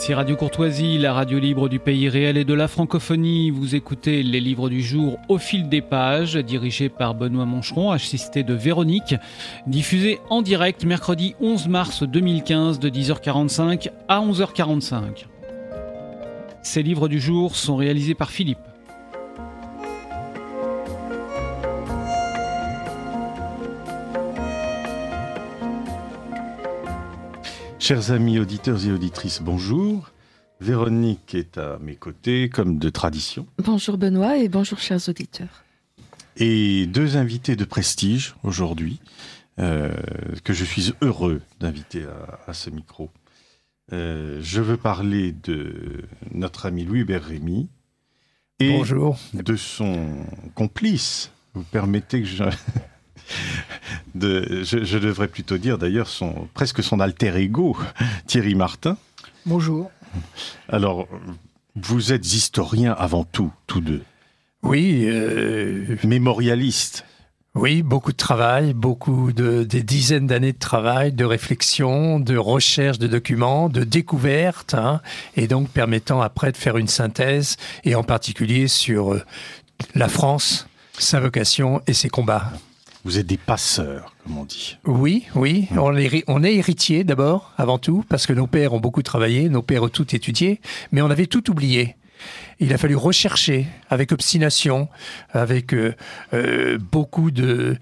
Ici Radio Courtoisie, la radio libre du pays réel et de la francophonie. Vous écoutez les livres du jour au fil des pages, dirigé par Benoît Moncheron, assisté de Véronique, diffusé en direct mercredi 11 mars 2015 de 10h45 à 11h45. Ces livres du jour sont réalisés par Philippe. Chers amis auditeurs et auditrices, bonjour. Véronique est à mes côtés, comme de tradition. Bonjour Benoît et bonjour chers auditeurs. Et deux invités de prestige aujourd'hui, euh, que je suis heureux d'inviter à, ce micro. Euh, je veux parler de notre ami Louis Hubert Rémy. Et bonjour. de son complice. Vous permettez que je... de, je, devrais plutôt dire d'ailleurs son, presque son alter ego, Thierry Martin. Bonjour. Alors, vous êtes historien avant tout, tous deux. Oui. Euh, Mémorialiste. Oui, beaucoup de travail, beaucoup de des dizaines d'années de travail, de réflexion, de recherche de documents, de découvertes, hein, et donc permettant après de faire une synthèse, et en particulier sur euh, la France, sa vocation et ses combats. Vous êtes des passeurs, comme on dit. Oui, oui. On, est, on est héritier d'abord, avant tout, parce que nos pères ont beaucoup travaillé, nos pères ont tout étudié, mais on avait tout oublié. Il a fallu rechercher avec obstination, avec euh, euh, beaucoup de,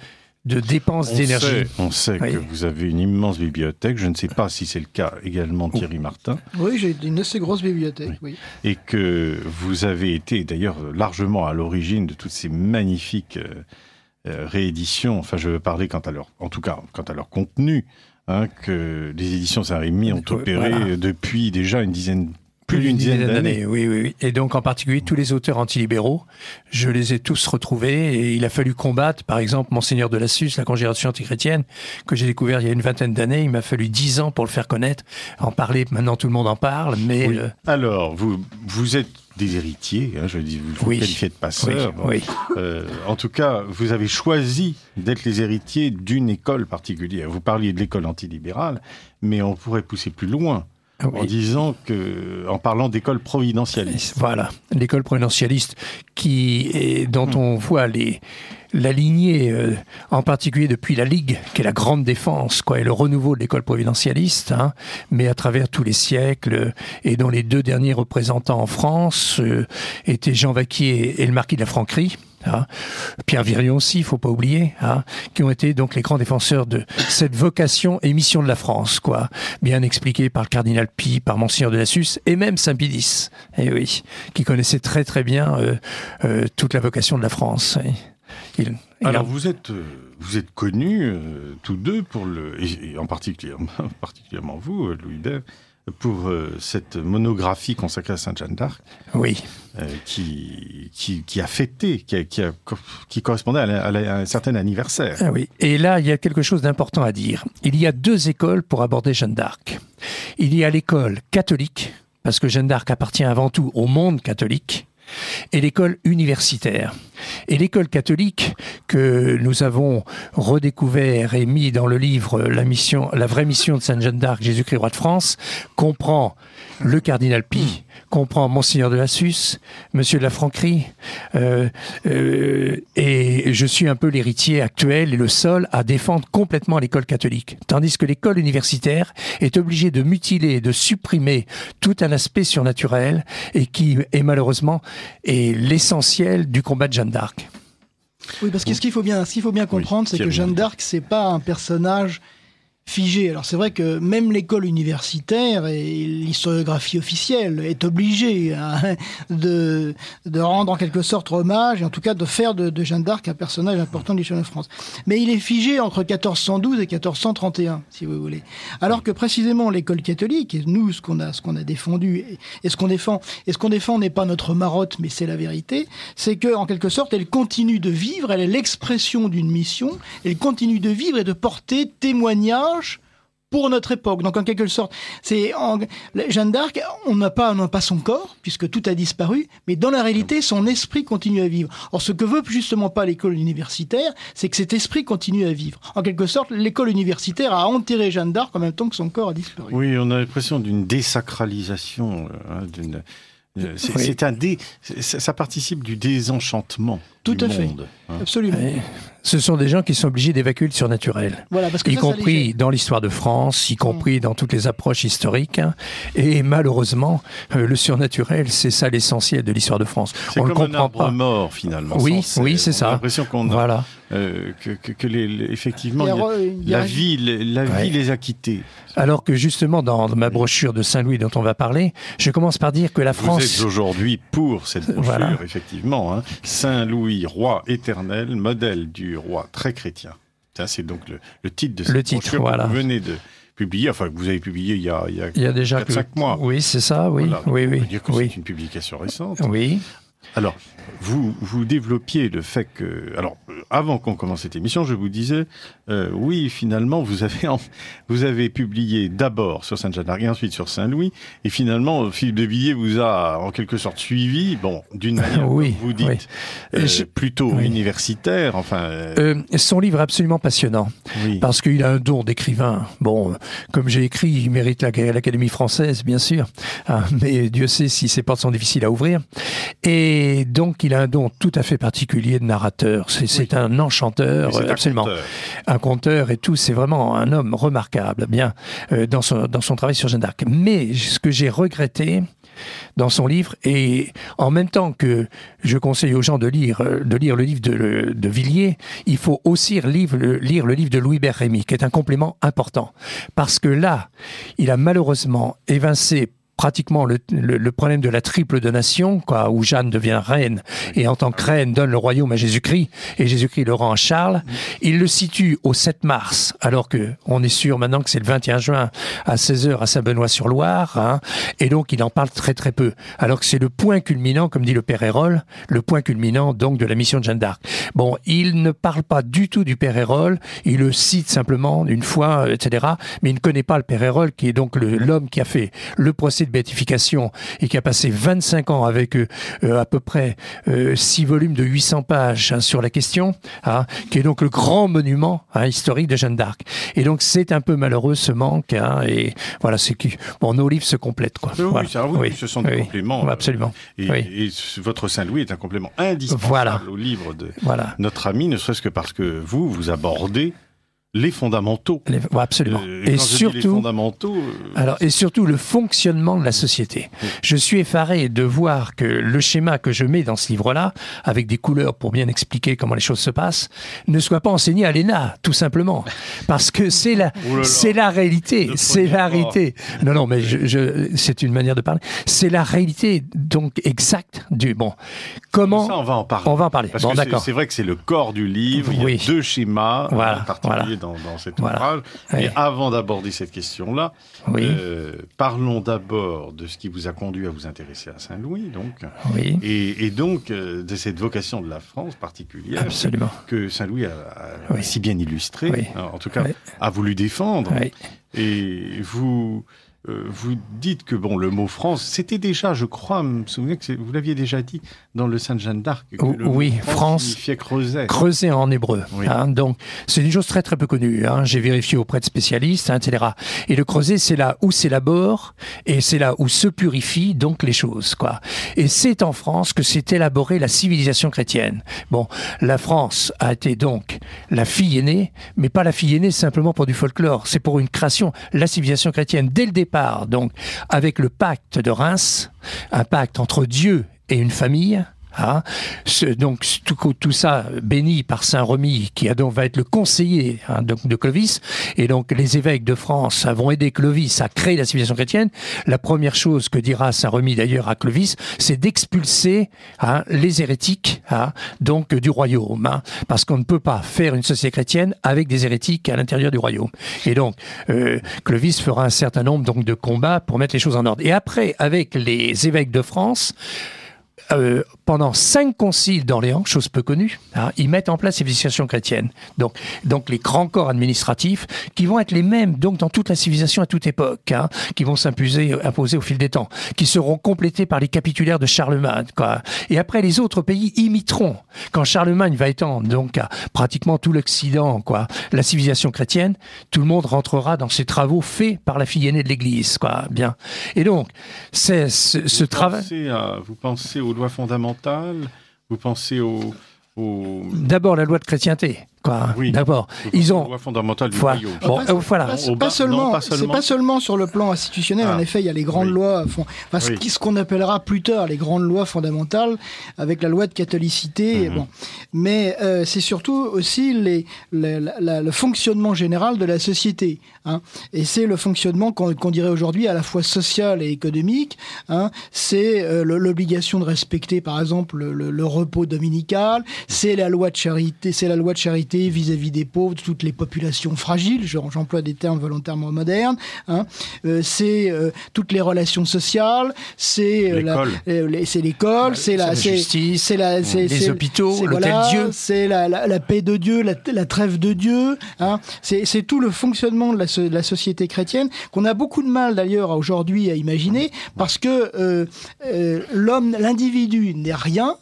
de dépenses d'énergie. On sait que vous avez une immense bibliothèque. Je ne sais pas si c'est le cas également de Thierry Martin. Oui, j'ai une assez grosse bibliothèque. Oui. Et que vous avez été d'ailleurs largement à l'origine de toutes ces magnifiques euh, rééditions, enfin je veux parler quant à leur, en tout cas quant à leur contenu, hein, que les éditions Saint-Rémy ont opéré depuis déjà une dizaine plus d'une dizaine d'années. Oui, oui, oui. Et donc, en particulier, tous les auteurs antilibéraux, je les ai tous retrouvés et il a fallu combattre, par exemple, Monseigneur de la Suisse, la congélation antichrétienne, que j'ai découvert il y a une vingtaine d'années. Il m'a fallu dix ans pour le faire connaître. En parler, maintenant tout le monde en parle, mais... Euh, Alors, vous, vous êtes des héritiers, hein, je dis, vous vous qualifiez de passeur. Oui, euh, en tout cas, vous avez choisi d'être les héritiers d'une école particulière. Vous parliez de l'école antilibérale, mais on pourrait pousser plus loin. En disant que, en parlant d'école providentialiste. Voilà, l'école providentialiste qui est, dont hmm. on voit les, la lignée, euh, en particulier depuis la Ligue, qui est la grande défense, quoi, et le renouveau de l'école providentialiste, hein, mais à travers tous les siècles, et dont les deux derniers représentants en France euh, étaient Jean Vaquier et le marquis de la Franquerie. Hein. Pierre Virion aussi, il faut pas oublier, hein, qui ont été donc les grands défenseurs de cette vocation et mission de la France, quoi, bien expliqué par le cardinal Pi, par Monseigneur de la Suisse et même Saint Pidis, eh oui, qui connaissait très très bien euh, toute la vocation de la France. Alors vous êtes euh, vous êtes connus euh, tous deux pour le et, en particulier particulièrement vous euh, Louis Bert pour cette monographie consacrée à Sainte Jeanne d'Arc. Oui. qui, qui, a fêté, qui, qui, correspondait à, un certain anniversaire. Ah oui. Et là, il y a quelque chose d'important à dire. Il y a deux écoles pour aborder Jeanne d'Arc. Il y a l'école catholique, parce que Jeanne d'Arc appartient avant tout au monde catholique, et l'école universitaire. Et l'école catholique que nous avons redécouvert et mis dans le livre La vraie mission de Sainte Jeanne d'Arc, Jésus-Christ roi de France, comprend le cardinal Pi, comprend Monseigneur de la Suisse, Monsieur de la Franquerie, euh, euh, et je suis un peu l'héritier actuel et le seul à défendre complètement l'école catholique, tandis que l'école universitaire est obligée de mutiler, de supprimer tout un aspect surnaturel et qui est malheureusement est l'essentiel du combat de Jeanne d'Arc. Oui, parce que ce qu'il faut bien, ce qu'il faut bien comprendre, c'est que Jeanne d'Arc, c'est pas un personnage figé. Alors c'est vrai que même l'école universitaire et l'historiographie officielle est obligée hein, de, de rendre en quelque sorte hommage, et en tout cas de faire de, Jeanne d'Arc un personnage important de l'histoire de France. Mais il est figé entre 1412 et 1431, si vous voulez. Alors que précisément l'école catholique, et nous ce qu'on a, ce qu'on a défendu et, ce qu'on défend, et ce qu'on défend n'est pas notre marotte, mais c'est la vérité, c'est que en quelque sorte elle continue de vivre, elle est l'expression d'une mission, elle continue de vivre et de porter témoignage pour notre époque. Donc en quelque sorte, c'est Jeanne d'Arc, on n'a pas, on n'a pas son corps puisque tout a disparu, mais dans la réalité, son esprit continue à vivre. Or, ce que veut justement pas l'école universitaire, c'est que cet esprit continue à vivre. En quelque sorte, l'école universitaire a enterré Jeanne d'Arc en même temps que son corps a disparu. Oui, on a l'impression d'une désacralisation, hein, d'une euh, c'est un dé, ça participe du désenchantement. Tout du à monde, fait. Hein. Absolument. Ce sont des gens qui sont obligés d'évacuer le surnaturel. Voilà, parce que y compris dans l'histoire de France, y mm. compris dans toutes les approches historiques. Hein. Et malheureusement, euh, le surnaturel, c'est ça l'essentiel de l'histoire de France. On comme le comprend un arbre pas. mort finalement. Oui, oui, c'est ça. l'impression qu'on a voilà. euh, que, que, que les, effectivement, la vie, la vie les a quittés. Alors que justement, dans ma brochure de Saint-Louis dont on va parler, je commence par dire que la France... Vous êtes aujourd'hui pour cette brochure, effectivement. Hein. Saint-Louis, roi éternel, modèle du roi très chrétien. Ça, c'est donc le, titre de cette le titre, brochure voilà. que vous venez de publier, enfin que vous avez publié il y a, il y a, il y a déjà 4-5 mois. Oui, c'est ça, oui. Voilà, oui, on oui. peut dire que oui. c'est une publication récente. Oui. Alors, vous, vous développiez le fait que... Alors, avant qu'on commence cette émission, je vous disais, euh, oui, finalement, vous avez, en, vous avez publié d'abord sur Sainte-Jeanne et ensuite sur Saint-Louis, et finalement, Philippe de Villiers vous a en quelque sorte suivi, bon, d'une manière, oui, comme vous dites, oui. euh, Je- plutôt oui. universitaire, enfin... euh, son livre est absolument passionnant parce qu'il a un don d'écrivain. Bon, comme j'ai écrit, il mérite la- l'Académie française, bien sûr, Ah, mais Dieu sait si ses portes sont difficiles à ouvrir. Et donc, il a un don tout à fait particulier de narrateur. C'est un enchanteur, un absolument. conteur. un conteur et tout, c'est vraiment un homme remarquable, bien, euh, dans, son, dans son travail sur Jeanne d'Arc. Mais ce que j'ai regretté dans son livre, et en même temps que je conseille aux gens de lire, euh, de lire le livre de, de Villiers, il faut aussi lire le, lire le livre de Louis-Bert Rémy, qui est un complément important. Parce que là, il a malheureusement évincé pratiquement le, le, le problème de la triple donation, quoi, où Jeanne devient reine et en tant que reine donne le royaume à Jésus-Christ et Jésus-Christ le rend à Charles. Il le situe au 7 mars, alors que on est sûr maintenant que c'est le 21 juin à 16h à Saint-Benoît-sur-Loire, hein, et donc il en parle très très peu. Alors que c'est le point culminant, comme dit le Père Hérol, le point culminant donc de la mission de Jeanne d'Arc. Bon, il ne parle pas du tout du Père Hérol, il le cite simplement une fois, etc. Mais il ne connaît pas le Père Hérol, qui est donc l'homme qui a fait le procès de béatification et qui a passé 25 ans avec euh, euh, à peu près euh, six volumes de 800 pages hein, sur la question, hein, qui est donc le grand monument hein, historique de Jeanne d'Arc. Et donc c'est un peu malheureux ce manque. et voilà, c'est que bon, nos livres se complètent quoi. Oui, Voilà. ça, oui, Oui, ce sont des oui, compléments. euh, absolument. Et, votre Saint-Louis est un complément indispensable Voilà. au livre de Voilà. notre ami, ne serait-ce que parce que vous, vous abordez les fondamentaux. Les- ouais, absolument. Euh, et les surtout, fondamentaux. euh, Alors, et surtout le fonctionnement de la société. Je suis effaré de voir que le schéma que je mets dans ce livre-là, avec des couleurs pour bien expliquer comment les choses se passent, ne soit pas enseigné à l'ENA, tout simplement. Parce que c'est la, Oh c'est la réalité. C'est la réalité. Non, non, mais je, je- c'est une manière de parler. C'est la réalité, donc, exacte du, bon. Comment, ça, on va en parler. on va en parler. Parce Bon, que c'est- d'accord. c'est vrai que c'est le corps du livre. Il y a Oui. deux schémas Voilà, en particulier voilà. dans, dans cet Voilà. ouvrage. Mais avant d'aborder cette question-là, Oui, euh, parlons d'abord de ce qui vous a conduit à vous intéresser à Saint-Louis, donc, oui, et, et donc euh, de cette vocation de la France particulière absolument. que Saint-Louis a, a Oui. si bien illustré, Oui. hein, en tout cas a voulu défendre. Et vous, euh, vous dites que bon, le mot France, c'était déjà, je crois, me souvenir que vous l'aviez déjà dit dans le Sainte Jeanne d'Arc. que O- le mot oui, France. signifiait creuset. Creuset en hébreu. Oui. hein. donc, c'est une chose très très peu connue. hein. J'ai vérifié auprès de spécialistes, hein, etc. Et le creuset, c'est là où s'élabore et c'est là où se purifient donc les choses, quoi. Et c'est en France que s'est élaborée la civilisation chrétienne. Bon, la France a été donc la fille aînée, mais pas la fille aînée simplement pour du folklore. C'est pour une création, la civilisation chrétienne dès le départ. Donc, avec le pacte de Reims, un pacte entre Dieu et une famille. Hein. Donc tout, tout ça béni par Saint Remy, qui donc, va être le conseiller hein, de, de Clovis, et donc les évêques de France vont aider Clovis à créer la civilisation chrétienne. La première chose que dira Saint Remy d'ailleurs à Clovis, c'est d'expulser hein, les hérétiques hein, donc du royaume, hein, parce qu'on ne peut pas faire une société chrétienne avec des hérétiques à l'intérieur du royaume. Et donc euh, Clovis fera un certain nombre donc de combats pour mettre les choses en ordre. Et après, avec les évêques de France, euh, pendant cinq conciles d'Orléans, chose peu connue, hein, ils mettent en place les civilisations chrétiennes. Donc, donc les grands corps administratifs qui vont être les mêmes donc dans toute la civilisation à toute époque, hein, qui vont s'imposer imposer au fil des temps, qui seront complétés par les capitulaires de Charlemagne. Quoi. Et après, les autres pays imiteront. Quand Charlemagne va étendre donc à pratiquement tout l'Occident, quoi, la civilisation chrétienne, tout le monde rentrera dans ces travaux faits par la fille aînée de l'Église. Quoi. Bien. Et donc, c'est ce, ce travail. Vous pensez aux lois fondamentales Vous pensez aux... Au... D'abord la loi de chrétienté. Oui. D'abord, ils ont. loi fondamentale du voilà. Bon, pas, voilà. Pas, seulement, c'est pas seulement sur le plan institutionnel. En ah. effet, il y a les grandes lois, enfin, ce qu'on appellera plus tard les grandes lois fondamentales, avec la loi de catholicité. Mhm. Bon, mais euh, c'est surtout aussi les, le fonctionnement général de la société. Hein. Et c'est le fonctionnement qu'on dirait aujourd'hui à la fois social et économique. Hein. C'est euh, l'obligation de respecter, par exemple, le, le repos dominical. C'est la loi de charité. C'est la loi de charité vis-à-vis des pauvres, de toutes les populations fragiles, j'emploie des termes volontairement modernes, hein. euh, c'est euh, toutes les relations sociales, c'est euh, l'école, c'est l'école, c'est la, justice, c'est la, les hôpitaux, l'hôtel Dieu, c'est la, la, paix de Dieu, la, trêve de Dieu, hein. c'est tout le fonctionnement de la, de la société chrétienne qu'on a beaucoup de mal d'ailleurs aujourd'hui à imaginer parce que l'homme, l'individu n'est rien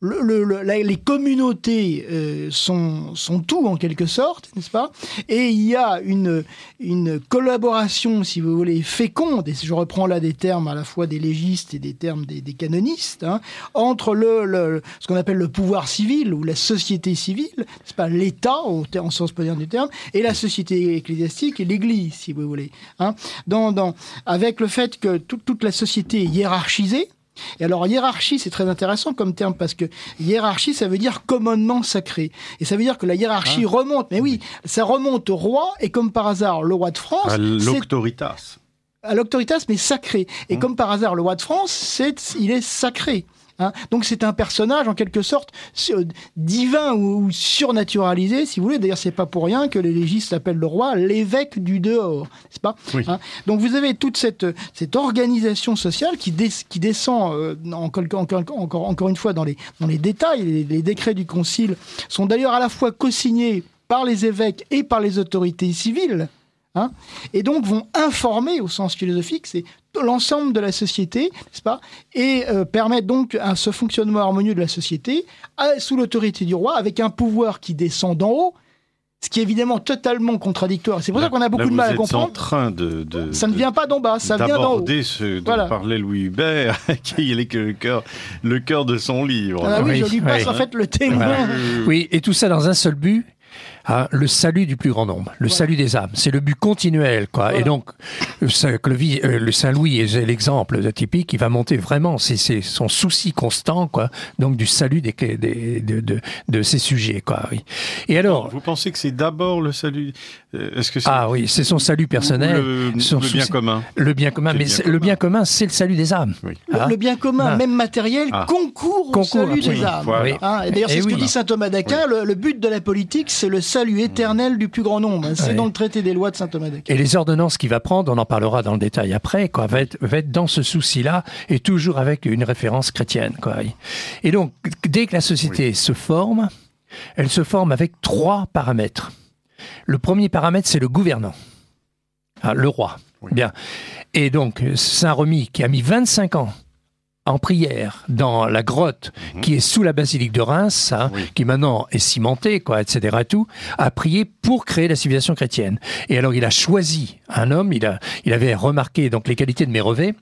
le, les communautés euh, sont, sont tout en quelque sorte, n'est-ce pas? Et il y a une, une collaboration, si vous voulez, féconde, et je reprends là des termes à la fois des légistes et des termes des, des canonistes, hein, entre le, ce qu'on appelle le pouvoir civil ou la société civile, n'est-ce pas? L'État, en sens moderne du terme, et la société ecclésiastique et l'Église, si vous voulez. Hein, dans, dans, avec le fait que toute la société est hiérarchisée, et alors hiérarchie, c'est très intéressant comme terme parce que hiérarchie, ça veut dire commandement sacré. Et ça veut dire que la hiérarchie ah. remonte. Mais oui, ça remonte au roi et comme par hasard, le roi de France... À l'autoritas. À l'autoritas, mais sacré. Et mmh. comme par hasard, le roi de France, c'est, il est sacré. Hein. Donc c'est un personnage en quelque sorte divin ou, surnaturalisé, si vous voulez. D'ailleurs, c'est pas pour rien que les légistes l'appellent le roi l'évêque du dehors, n'est-ce pas? Hein. Donc vous avez toute cette, cette organisation sociale qui, qui descend euh, encore, encore, encore, une fois dans les, dans les détails. Les, les décrets du concile sont d'ailleurs à la fois co-signés par les évêques et par les autorités civiles. Hein, et donc vont informer au sens philosophique, c'est l'ensemble de la société, n'est-ce pas Et euh, permettre donc un, ce fonctionnement harmonieux de la société sous l'autorité du roi, avec un pouvoir qui descend d'en haut, ce qui est évidemment totalement contradictoire. C'est pour ça qu'on a beaucoup de mal à comprendre. en train de, ça ne vient pas d'en bas, ça vient d'en haut. ce dont parlait Louis Hubert, qui est le cœur, le cœur de son livre. Ah oui, je lui passe en fait le témoin. Oui, et tout ça dans un seul but, Hein, le salut du plus grand nombre, le salut des âmes. C'est le but continuel, quoi. Et donc, euh, le Saint-Louis est l'exemple typique. Il va monter vraiment, c'est son souci constant, quoi. Donc du salut des, des de, de, de, ces sujets, quoi. Et alors, vous pensez que c'est d'abord le salut euh, Est-ce que ah oui, c'est son salut personnel, le, bien commun. Le bien commun, mais le bien commun, c'est le salut des âmes. Hein le, bien commun, ah. même matériel, ah. concourt, au salut des âmes. Hein, et d'ailleurs, c'est ce que dit saint Thomas d'Aquin. Le, but de la politique, c'est le salut éternel du plus grand nombre. C'est dans le traité des lois de saint Thomas d'Aquin. Et les ordonnances qu'il va prendre, on en parlera dans le détail après, quoi, va, être, va être dans ce souci-là et toujours avec une référence chrétienne. Quoi. Et donc, dès que la société se forme, elle se forme avec trois paramètres. Le premier paramètre, c'est le gouvernant, ah, le roi. Bien. Et donc, Saint-Remy, qui a mis 25 ans en prière dans la grotte mhm. qui est sous la basilique de Reims, hein, qui maintenant est cimentée, quoi, etc. tout, a prié pour créer la civilisation chrétienne. Et alors il a choisi un homme, il, a, il avait remarqué donc les qualités de Mérevé,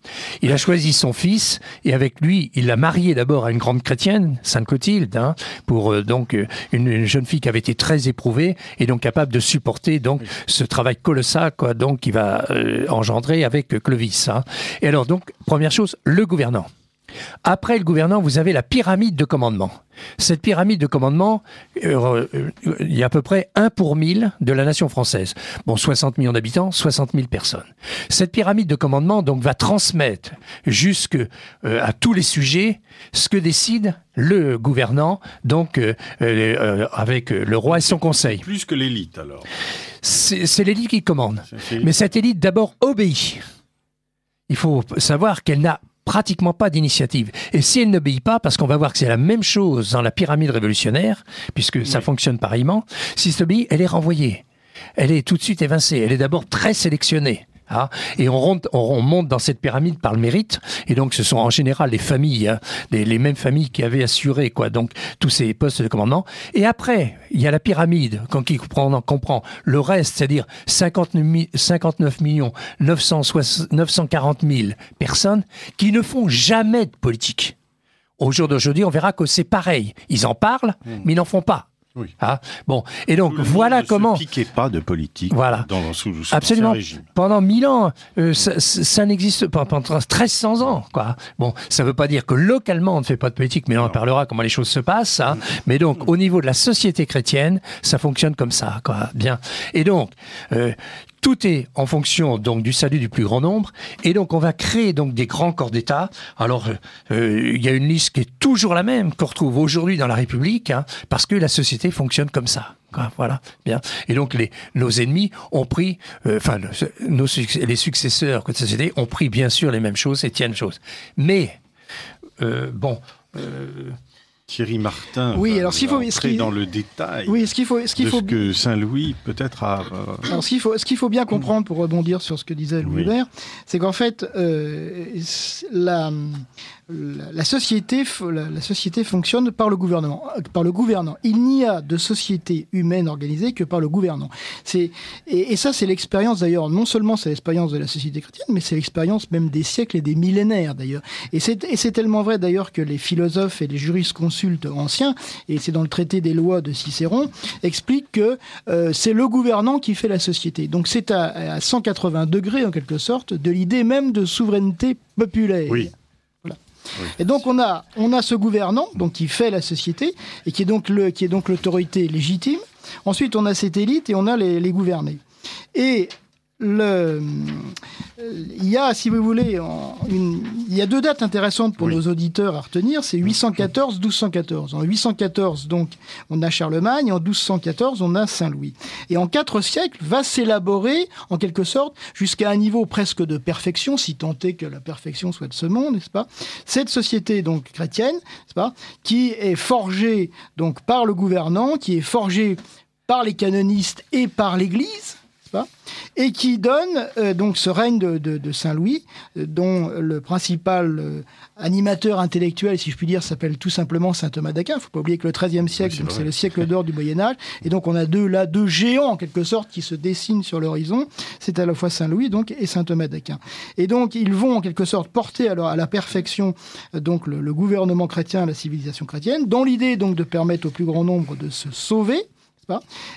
il a choisi son fils et avec lui il l'a marié d'abord à une grande chrétienne, Sainte Clotilde, hein, pour euh, donc une, jeune fille qui avait été très éprouvée et donc capable de supporter donc ce travail colossal quoi, donc qui va euh, engendrer avec Clovis. Hein. Et alors donc première chose, le gouvernant. Après le gouvernant, vous avez la pyramide de commandement. Cette pyramide de commandement, euh, euh, il y a à peu près 1 pour 1000 de la nation française. Bon, 60 millions d'habitants, 60 000 personnes. Cette pyramide de commandement donc va transmettre jusque euh, à tous les sujets ce que décide le gouvernant, donc avec le roi et son conseil. Plus que l'élite alors. C'est l'élite qui commande. Mais cette élite d'abord obéit. Il faut savoir qu'elle n'a pratiquement pas d'initiative. Et si elle n'obéit pas, parce qu'on va voir que c'est la même chose dans la pyramide révolutionnaire, puisque ça fonctionne pareillement, si elle s'obéit, elle est renvoyée. Elle est tout de suite évincée. Elle est d'abord très sélectionnée. Hein. et on, on, monte dans cette pyramide par le mérite. Et donc, ce sont en général les familles, hein, les, mêmes familles qui avaient assuré quoi, donc tous ces postes de commandement. Et après, il y a la pyramide, quand qui comprend, comprend le reste, c'est-à-dire 59 millions 940 000 personnes qui ne font jamais de politique. Au jour d'aujourd'hui, on verra que c'est pareil. Ils en parlent, mmh. mais ils n'en font pas. Oui. Ah, bon, et donc voilà comment. Ne pas de politique. Voilà. Dans, sous, Absolument. Pendant mille ans, euh, ça, n'existe pas. Pendant 1300 ans, quoi. Bon, ça ne veut pas dire que localement on ne fait pas de politique, mais on en parlera comment les choses se passent. Hein. Mais donc, au niveau de la société chrétienne, ça fonctionne comme ça, quoi. Bien. Et donc, euh, tout est en fonction donc du salut du plus grand nombre, et donc on va créer donc des grands corps d'État. Alors euh, il y a une liste qui est toujours la même qu'on retrouve aujourd'hui dans la République, hein, parce que la société fonctionne comme ça. Voilà, bien. Et donc les, nos ennemis ont pris, euh, enfin nos, les successeurs de société ont pris bien sûr les mêmes choses et tiennent choses. Mais euh, bon. Thierry Martin oui, alors qu'il faut dans le détail oui, ce qu'il faut, ce qu'il faut que Saint-Louis peut-être a. Euh, alors ce qu'il faut, ce qu'il faut bien comprendre pour rebondir sur ce que disait Louis oui. c'est qu'en fait euh, la la société, la, société fonctionne par le gouvernement, par le gouvernant. Il n'y a de société humaine organisée que par le gouvernant. C'est et, ça, c'est l'expérience d'ailleurs. Non seulement c'est l'expérience de la société chrétienne, mais c'est l'expérience même des siècles et des millénaires d'ailleurs. Et c'est tellement vrai d'ailleurs que les philosophes et les jurisconsultes anciens, et c'est dans le traité des lois de Cicéron, expliquent que euh, c'est le gouvernant qui fait la société. Donc c'est à, à 180 degrés en quelque sorte de l'idée même de souveraineté populaire. Oui. Et donc on a, on a ce gouvernant donc, qui fait la société et qui est donc le, qui est donc l'autorité légitime. Ensuite, on a cette élite et on a les, les gouvernés. Et le, il y a, si vous voulez, une, il y a deux dates intéressantes pour nos auditeurs à retenir. C'est 814, 1214. En 814, donc, on a Charlemagne. En 1214, on a Saint-Louis. Et en quatre siècles, va s'élaborer, en quelque sorte, jusqu'à un niveau presque de perfection, si tant est que la perfection soit de ce monde, n'est-ce pas? Cette société donc chrétienne, n'est-ce pas Qui est forgée donc par le gouvernant, qui est forgée par les canonistes et par l'Église, et qui donne euh, donc ce règne de, Saint-Louis, euh, dont le principal euh, animateur intellectuel, si je puis dire, s'appelle tout simplement saint Thomas d'Aquin. Il ne faut pas oublier que le XIIIe siècle, c'est le siècle d'or du Moyen Âge, et donc on a deux là deux géants en quelque sorte qui se dessinent sur l'horizon. C'est à la fois Saint Louis donc et saint Thomas d'Aquin. Et donc ils vont en quelque sorte porter alors à la perfection donc le, le gouvernement chrétien, la civilisation chrétienne, dans l'idée donc de permettre au plus grand nombre de se sauver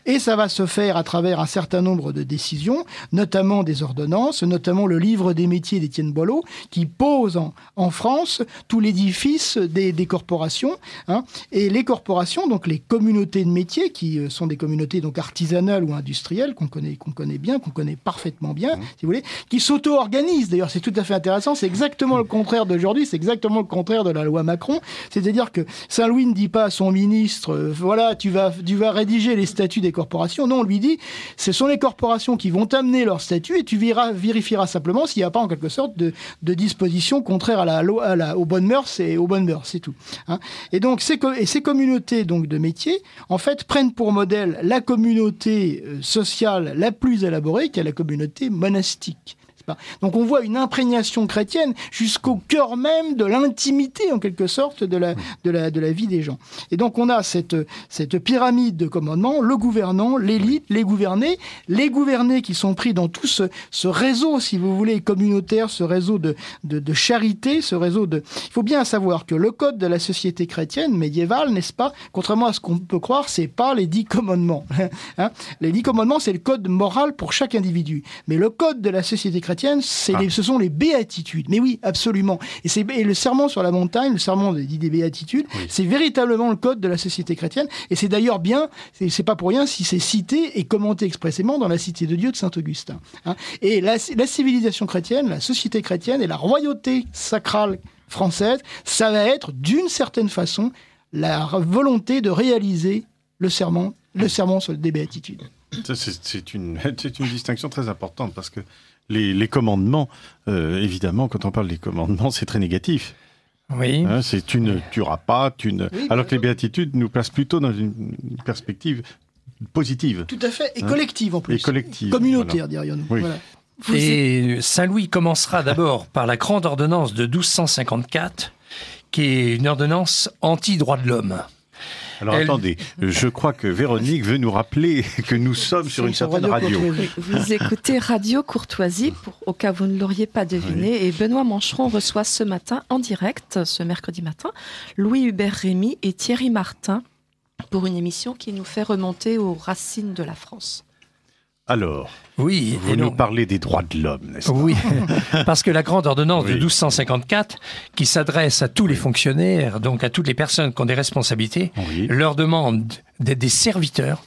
et ça va se faire à travers un certain nombre de décisions, notamment des ordonnances, notamment le livre des métiers d'Étienne Boileau, qui pose en, France tout l'édifice des, corporations. Hein. Et les corporations, donc les communautés de métiers, qui euh, sont des communautés donc artisanales ou industrielles, qu'on connaît, qu'on connaît bien, qu'on connaît parfaitement bien, mmh. si vous voulez, qui s'auto-organisent. D'ailleurs, c'est tout à fait intéressant. C'est exactement le contraire d'aujourd'hui. C'est exactement le contraire de la loi Macron. C'est-à-dire que Saint-Louis ne dit pas à son ministre, euh, voilà, tu vas, tu vas rédiger les statuts des corporations. Non, on lui dit, ce sont les corporations qui vont amener leurs statuts et tu vérifieras simplement s'il n'y a pas en quelque sorte de, dispositions contraires à la, à la, aux bonnes mœurs et aux bonnes mœurs, c'est tout. Hein. Et donc ces, et ces communautés donc de métiers, en fait, prennent pour modèle la communauté euh, sociale la plus élaborée, qui est la communauté monastique. Donc on voit une imprégnation chrétienne jusqu'au cœur même de l'intimité, en quelque sorte, de la, de, la, de la vie des gens. Et donc on a cette, pyramide de commandement, le gouvernant, l'élite, les gouvernés, les gouvernés qui sont pris dans tout ce, réseau, si vous voulez, communautaire, ce réseau de, de, de charité, ce réseau de... Il faut bien savoir que le code de la société chrétienne médiévale, n'est-ce pas, contrairement à ce qu'on peut croire, c'est pas les dix commandements. Hein les dix commandements, c'est le code moral pour chaque individu. Mais le code de la société chrétienne, ah. ce sont les béatitudes. Mais oui, absolument. Et, le serment sur la montagne, le serment dit des béatitudes, c'est véritablement le code de la société chrétienne. Et c'est d'ailleurs bien, c'est, pas pour rien si c'est cité et commenté expressément dans la Cité de Dieu de Saint-Augustin. Hein. Et la, la civilisation chrétienne, la société chrétienne et la royauté sacrale française, ça va être d'une certaine façon la volonté de réaliser le serment, le serment sur des béatitudes. C'est une, une distinction très importante parce que les, commandements, euh, évidemment, quand on parle des commandements, c'est très négatif. Oui. Hein, c'est tu ne tueras pas, tu ne... alors que les béatitudes nous placent plutôt dans une perspective positive. Tout à fait, et hein collective en plus. Et collective. Communautaire, dirions-nous. Et Saint Louis commencera d'abord par la grande ordonnance de 1254, qui est une ordonnance anti-droit de l'homme. Alors attendez, je crois que Véronique veut nous rappeler que nous sommes sur une certaine radio. Vous écoutez Radio Courtoisie, pour, au cas où vous ne l'auriez pas deviné, et Benoît Mancheron reçoit ce matin en direct, ce mercredi matin, Louis Hubert Rémy et Thierry Martin pour une émission qui nous fait remonter aux racines de la France. Alors, oui, vous nous parlez des droits de l'homme, n'est-ce pas Oui, parce que la grande ordonnance de 1254, qui s'adresse à tous les fonctionnaires, donc à toutes les personnes qui ont des responsabilités, leur demande d'être des serviteurs,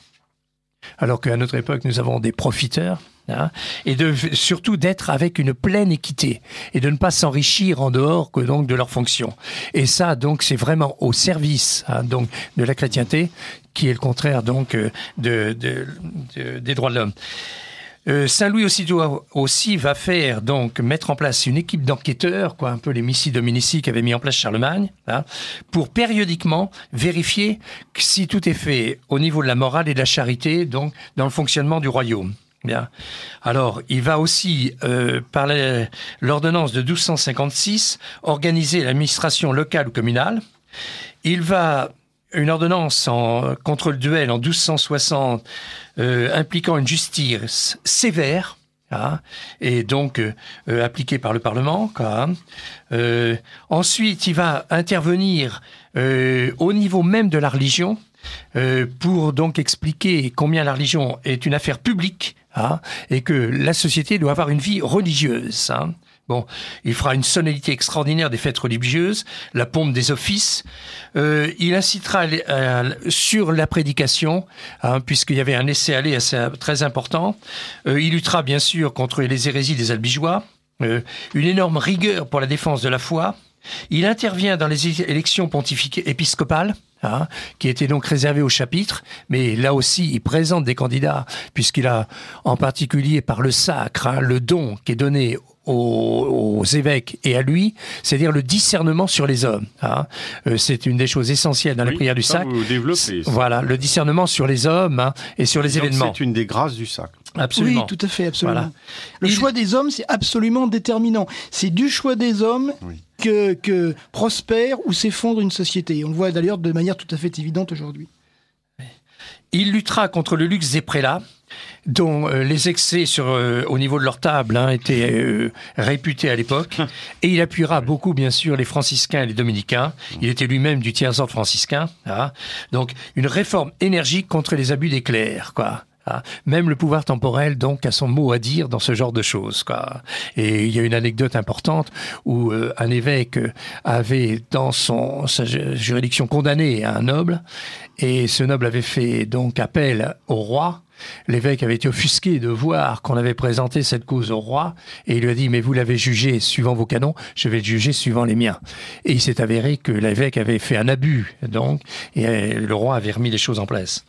alors qu'à notre époque, nous avons des profiteurs. Hein, et surtout d'être avec une pleine équité et de ne pas s'enrichir en dehors que donc de leurs fonctions. Et ça, donc, c'est vraiment au service hein, donc de la chrétienté, qui est le contraire donc euh, de, des droits de l'homme. Euh, Saint-Louis aussi, aussi va faire donc mettre en place une équipe d'enquêteurs, quoi, un peu les Missi Dominici qu'avait mis en place Charlemagne, hein, pour périodiquement vérifier si tout est fait au niveau de la morale et de la charité, donc dans le fonctionnement du royaume. Bien. Alors, il va aussi, euh, par l'ordonnance de 1256, organiser l'administration locale ou communale. Il va une ordonnance en, contre le duel en 1260 euh, impliquant une justice sévère, hein, et donc euh, appliquée par le Parlement. Quoi, hein. ensuite, il va intervenir au niveau même de la religion, pour donc expliquer combien la religion est une affaire publique Hein, et que la société doit avoir une vie religieuse. Hein. Bon, il fera une sonalité extraordinaire des fêtes religieuses, la pompe des offices. Euh, il incitera euh, sur la prédication, hein, puisqu'il y avait un essai aller assez, très important. Euh, il luttera bien sûr contre les hérésies des albigeois. une énorme rigueur pour la défense de la foi. Il intervient dans les élections pontificales épiscopales. Hein, qui était donc réservé au chapitre, mais là aussi, il présente des candidats, puisqu'il a en particulier par le sacre, hein, le don qui est donné aux, évêques et à lui, c'est-à-dire le discernement sur les hommes. Hein. Euh, c'est une des choses essentielles dans la prière du sacre. Voilà, le discernement sur les hommes et sur les événements. C'est une des grâces du sacre. Absolument. Oui, tout à fait, absolument. Le choix des hommes, c'est absolument déterminant. C'est du choix des hommes que, que prospère ou s'effondre une société. On le voit d'ailleurs de manière tout à fait évidente aujourd'hui. Il luttera contre le luxe des prélats, dont euh, les excès sur, euh, au niveau de leur table hein, étaient euh, réputés à l'époque. Et il appuiera beaucoup, bien sûr, les franciscains et les dominicains. Il était lui-même du tiers-ordre franciscain. Hein. Donc, une réforme énergique contre les abus des clercs, quoi. Ah, même le pouvoir temporel, donc, a son mot à dire dans ce genre de choses. Quoi. Et il y a une anecdote importante où euh, un évêque avait, dans son, sa juridiction, condamné un noble, et ce noble avait fait donc appel au roi, L'évêque avait été offusqué de voir qu'on avait présenté cette cause au roi et il lui a dit mais vous l'avez jugé suivant vos canons, je vais le juger suivant les miens. Et il s'est avéré que l'évêque avait fait un abus donc et euh, le roi avait remis les choses en place.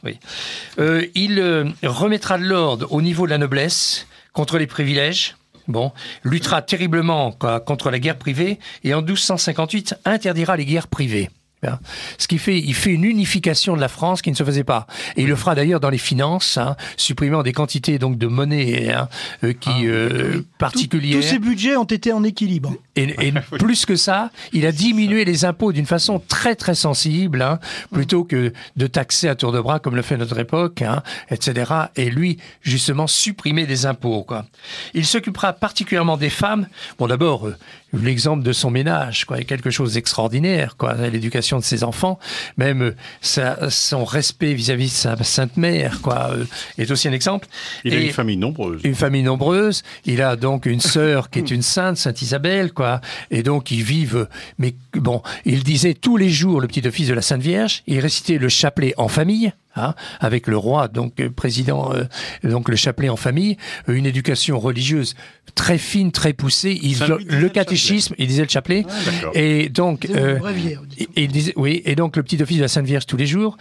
Euh, il euh, remettra de l'ordre au niveau de la noblesse contre les privilèges. Bon, luttera terriblement contre la guerre privée et en 1258 interdira les guerres privées. Hein. Ce qui fait, il fait une unification de la France qui ne se faisait pas. Et il le fera d'ailleurs dans les finances, hein, supprimant des quantités donc de monnaie hein, euh, qui ah, euh, particulières. Tous ces budgets ont été en équilibre. Et, plus que ça, il a diminué les impôts d'une façon très très sensible, hein, plutôt que de taxer à tour de bras comme le fait notre époque, etc. Et lui, justement, supprimer des impôts. Quoi. Il s'occupera particulièrement des femmes. Bon, d'abord, euh, l'exemple de son ménage, quoi, est quelque chose d'extraordinaire, quoi, l'éducation de ses enfants, même sa, son respect vis-à-vis de sa sainte mère, quoi, euh, est aussi un exemple. Il a une famille nombreuse. Une famille nombreuse. Il a donc une sœur qui est une sainte, Sainte Isabelle, quoi, et donc ils vivent. Mais bon, il disait tous les jours le petit office de la Sainte Vierge. Il récitait le chapelet en famille. Hein, avec le roi, donc euh, président, euh, donc le chapelet en famille, euh, une éducation religieuse très fine, très poussée. Il, le catéchisme, il disait le chapelet, ah, et donc il disait, oui, et donc le petit office de la Sainte Vierge tous les jours.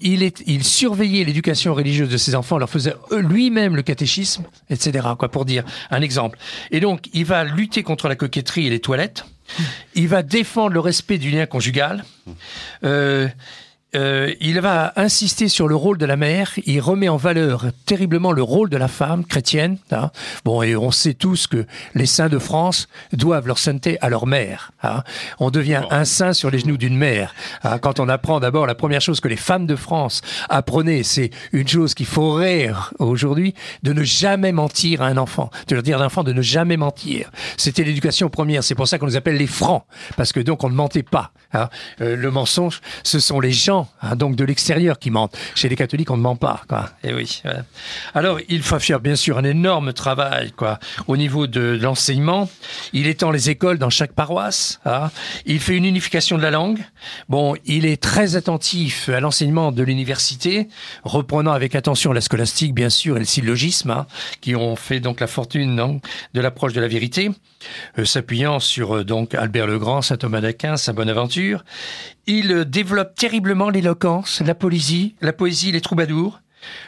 il est, il surveillait l'éducation religieuse de ses enfants, leur faisait lui-même le catéchisme, etc. Quoi pour dire un exemple. Et donc il va lutter contre la coquetterie et les toilettes. Il va défendre le respect du lien conjugal. Euh, euh, il va insister sur le rôle de la mère. Il remet en valeur terriblement le rôle de la femme chrétienne. Hein. Bon, et on sait tous que les saints de France doivent leur sainteté à leur mère. Hein. On devient un saint sur les genoux d'une mère. Hein. Quand on apprend d'abord la première chose que les femmes de France apprenaient, c'est une chose qu'il faut rire aujourd'hui, de ne jamais mentir à un enfant. De leur dire à un enfant de ne jamais mentir. C'était l'éducation première. C'est pour ça qu'on nous appelle les francs, parce que donc on ne mentait pas. Euh, le mensonge, ce sont les gens Hein, donc de l'extérieur qui mentent. Chez les catholiques, on ne ment pas. Quoi. Et eh oui. Alors, il faut faire bien sûr un énorme travail quoi, au niveau de, l'enseignement. Il étend les écoles dans chaque paroisse. Hein. Il fait une unification de la langue. Bon, il est très attentif à l'enseignement de l'université, reprenant avec attention la scolastique, bien sûr, et le syllogisme, hein, qui ont fait donc la fortune de l'approche de la vérité, euh, s'appuyant sur euh, donc Albert le Grand, saint Thomas d'Aquin, saint Bonaventure. Il développe terriblement l'éloquence, la poésie, la poésie, les troubadours,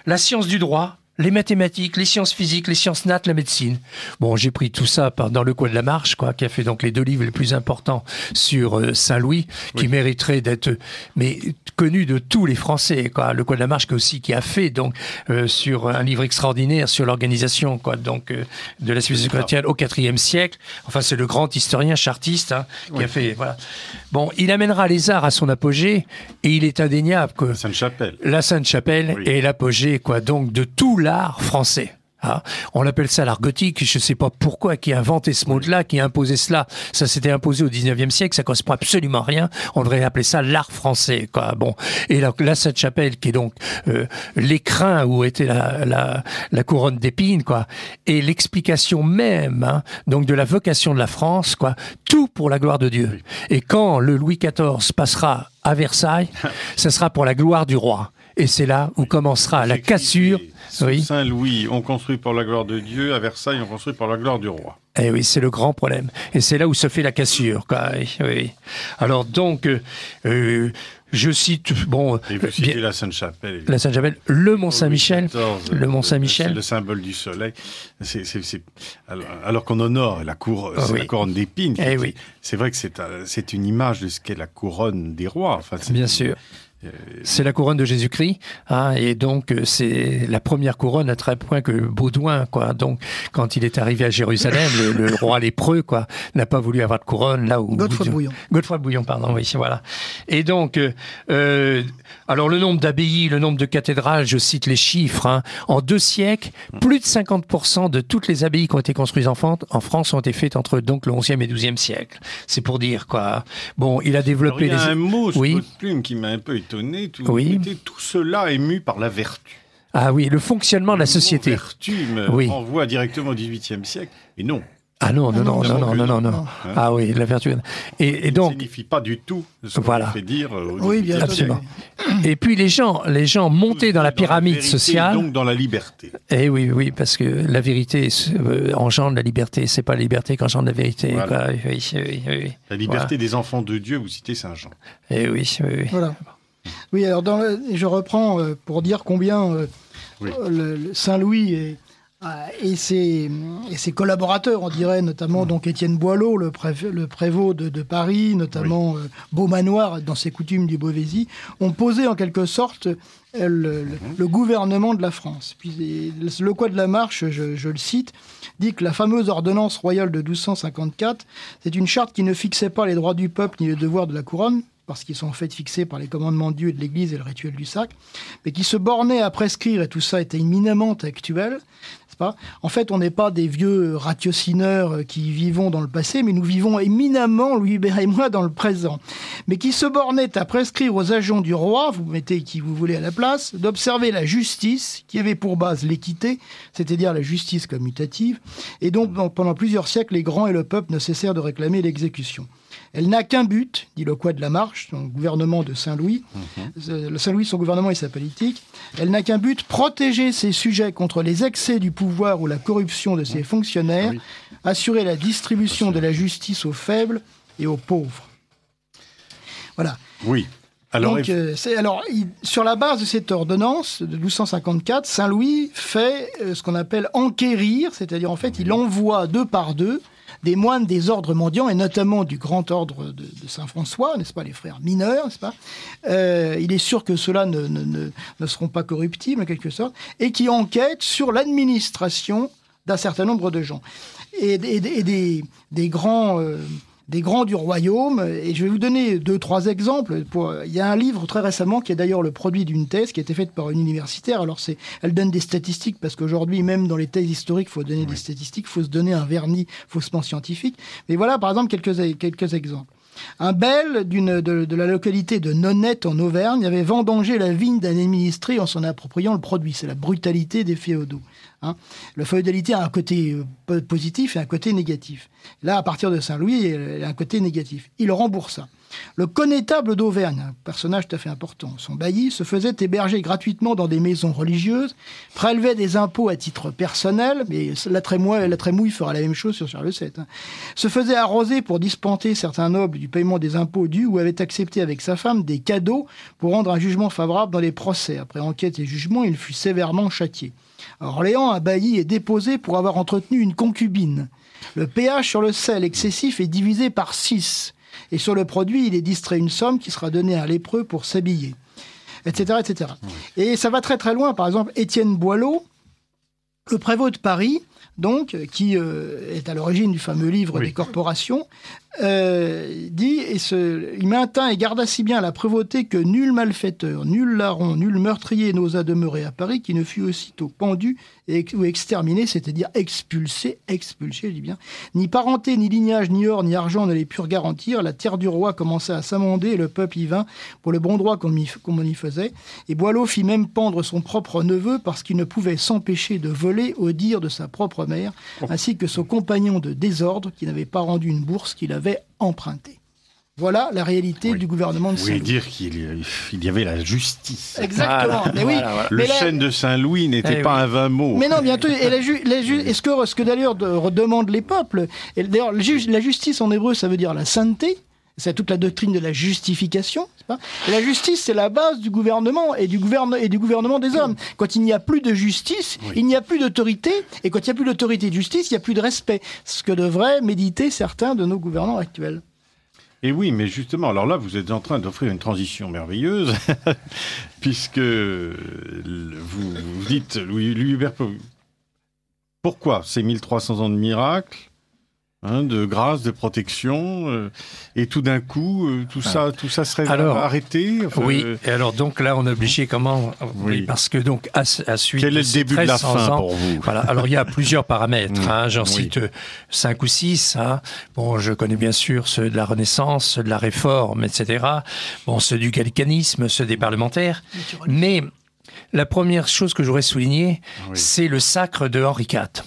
la science du droit, les mathématiques, les sciences physiques, les sciences nat, la médecine. Bon, j'ai pris tout ça dans le coin de la marche, quoi, qui a fait donc les deux livres les plus importants sur euh, Saint-Louis, qui mériteraient d'être, mais connu de tous les Français, quoi. Le coin de la marche, qui aussi, qui a fait donc euh, sur un livre extraordinaire sur l'organisation, quoi, donc euh, de la civilisation chrétienne au IVe siècle. Enfin, c'est le grand historien chartiste hein, qui a fait, voilà. Bon, il amènera les arts à son apogée, et il est indéniable que la Sainte-Chapelle, la Sainte-Chapelle est l'apogée, quoi, donc de tout l'art français. Ah, on appelle ça l'art gothique. Je ne sais pas pourquoi qui a inventé ce mot-là, qui a imposé cela. Ça s'était imposé au 19e siècle. Ça correspond absolument à rien. On devrait appeler ça l'art français. Quoi. Bon. Et la, la Sainte-Chapelle, qui est donc euh, l'écrin où était la, la, la couronne d'épines, quoi, et l'explication même hein, donc de la vocation de la France, quoi. Tout pour la gloire de Dieu. Et quand le Louis XIV passera à Versailles, ce sera pour la gloire du roi. Et c'est là où commencera la cassure. Oui. Saint-Louis, on construit pour la gloire de Dieu. À Versailles, on construit pour la gloire du roi. Eh oui, c'est le grand problème. Et c'est là où se fait la cassure. Quoi. Oui. Alors donc, euh, je cite bon. Et vous citez la Sainte-Chapelle. La Sainte-Chapelle, le Mont Saint-Michel, le Mont Saint-Michel, le symbole du soleil. Alors, qu'on honore la, cour, la couronne d'épines. Eh oui. C'est vrai que c'est, c'est une image de ce qu'est la couronne des rois. Enfin, Bien sûr. C'est la couronne de Jésus-Christ, hein, et donc euh, c'est la première couronne à tel point que Baudouin, quoi. Donc, quand il est arrivé à Jérusalem, le, roi lépreux, quoi, n'a pas voulu avoir de couronne là où Godefroy Bouillon. Godefroy Bouillon, pardon, oui, voilà. Et donc, euh, euh, alors le nombre d'abbayes, le nombre de cathédrales, je cite les chiffres. Hein. en deux siècles, plus de 50% de toutes les abbayes qui ont été construites en France, en France ont été faites entre donc le 11e et 12e siècle. C'est pour dire quoi. Bon, il a développé. Alors, il y a un mot, oui. plume qui m'a un peu étonné tout, oui. tout cela ému par la vertu. Ah oui, le fonctionnement de la société. La vertu me oui. renvoie directement au XVIIIe siècle, et non. Ah non, non, non, non, non, non, non, Ah oui, la vertu. Et, et donc. Ça ne signifie pas du tout ce voilà. fait dire. oui, bien absolument. Et puis les gens, les gens montaient dans la pyramide sociale. Donc dans la liberté. Eh oui, oui, parce que la vérité euh, engendre la liberté. C'est pas la liberté qu'engendre la vérité. la liberté des enfants de Dieu, vous citez Saint Jean. Eh oui, oui, oui. Voilà. Oui, alors dans je reprends euh, pour dire combien euh, le, Saint-Louis et, euh, et, ses, et, ses, collaborateurs, on dirait notamment mm. donc Étienne Boileau, le, le prévôt de, Paris, notamment Beaumanoir dans ses coutumes du Beauvaisis, ont posé en quelque sorte le, mm-hmm. gouvernement de la France. Puis le Code de la Marche, je, je, le cite, dit que la fameuse ordonnance royale de 1254, c'est une charte qui ne fixait pas les droits du peuple ni les devoirs de la couronne, parce qu'ils sont en fait fixés par les commandements de Dieu et de l'Église et le rituel du sac, mais qui se bornaient à prescrire, et tout ça était éminemment actuel, en fait, on n'est pas des vieux ratiocineurs qui vivons dans le passé, mais nous vivons éminemment, Louis Hubert et moi, dans le présent. Mais qui se bornaient à prescrire aux agents du roi, vous mettez qui vous voulez à la place, d'observer la justice, qui avait pour base l'équité, c'est-à-dire la justice commutative, et donc pendant plusieurs siècles, les grands et le peuple ne cessèrent de réclamer l'exécution. Elle n'a qu'un but, dit le quoi de la Marche, son gouvernement de Saint-Louis. Mhm. Saint-Louis, son gouvernement et sa politique. Elle n'a qu'un but, protéger ses sujets contre les excès du pouvoir ou la corruption de ses fonctionnaires, assurer la distribution de la justice aux faibles et aux pauvres. Voilà. Oui. Alors, Donc, euh, alors sur la base de cette ordonnance de 1254, Saint-Louis fait euh, ce qu'on appelle enquérir, c'est-à-dire en fait, il envoie deux par deux des moines des ordres mendiants, et notamment du grand ordre de, Saint-François, n'est-ce pas, les frères mineurs, n'est-ce pas euh, Il est sûr que ceux-là ne, seront pas corruptibles, en quelque sorte, et qui enquêtent sur l'administration d'un certain nombre de gens. Et, des, des, grands des grands du royaume. Et je vais vous donner deux, trois exemples. Pour... Il y a un livre très récemment qui est d'ailleurs le produit d'une thèse qui a été faite par une universitaire. Alors, c'est, elle donne des statistiques parce qu'aujourd'hui, même dans les thèses historiques, il faut donner des statistiques, il faut se donner un vernis faussement scientifique. Mais voilà, par exemple, quelques, quelques exemples. Un bel de, la localité de Nonette en Auvergne avait vendangé la vigne d'un administré en s'en appropriant le produit. C'est la brutalité des féodaux. Hein. Le feudalité a un côté euh, positif et un côté négatif. Là, à partir de Saint-Louis, il a un côté négatif. Il remboursa. Le connétable d'Auvergne, un personnage tout à fait important, son bailli, se faisait héberger gratuitement dans des maisons religieuses, prélevait des impôts à titre personnel, mais la trémouille, fera la même chose sur Charles VII, hein. se faisait arroser pour dispenser certains nobles du paiement des impôts dus ou avait accepté avec sa femme des cadeaux pour rendre un jugement favorable dans les procès. Après enquête et jugement, il fut sévèrement châtié. Orléans, un bailli est déposé pour avoir entretenu une concubine. Le péage sur le sel excessif est divisé par 6. Et sur le produit, il est distrait une somme qui sera donnée à lépreux pour s'habiller. Etc., etc. Et ça va très très loin. Par exemple, Étienne Boileau, le prévôt de Paris, donc, qui euh, est à l'origine du fameux livre des corporations, euh, dit et se, il maintint et garda si bien la prévôté que nul malfaiteur, nul larron, nul meurtrier n'osa demeurer à Paris qui ne fut aussitôt pendu et, ou exterminé, c'est-à-dire expulsé, expulsé, je dis bien. Ni parenté, ni lignage, ni or, ni argent ne les purent garantir. La terre du roi commença à s'amender et le peuple y vint pour le bon droit qu'on on y faisait. Et Boileau fit même pendre son propre neveu parce qu'il ne pouvait s'empêcher de voler au dire de sa propre mère, oh. ainsi que son compagnon de désordre qui n'avait pas rendu une bourse qu'il avait emprunté. Voilà la réalité du gouvernement de Saint-Louis. dire qu'il y avait la justice. Exactement. Mais oui, Le chêne de Saint-Louis n'était eh pas un vain mot. Mais non, bientôt. Et la est-ce que ce que d'ailleurs redemandent les peuples? D'ailleurs, la justice en hébreu, ça veut dire la sainteté. C'est toute la doctrine de la justification. la justice, c'est la base du gouvernement et du, et du gouvernement des hommes. Quand il n'y a plus de justice, il n'y a plus d'autorité. Et quand il n'y a plus d'autorité et de justice, il n'y a plus de respect. Ce que devraient méditer certains de nos gouvernants actuels. Et oui, mais justement, alors là, vous êtes en train d'offrir une transition merveilleuse, puisque vous, vous dites, Louis, Louis Hubert, pourquoi ces 1300 ans de miracle Hein, de grâce, de protection, euh, et tout d'un coup, euh, tout ça, tout ça serait arrêté. oui. Et alors donc là, on est obligé comment oui. parce que donc à, suite. Quel est le début de la fin pour vous? Voilà. Alors il y a plusieurs paramètres. Mm. Hein, J'en cite cinq ou six. Hein. Bon, je connais bien sûr ceux de la Renaissance, ceux de la Réforme, etc. Bon, ceux du gallicanisme, ceux des parlementaires. Mais la première chose que j'aurais souligné, c'est le sacre de Henri IV.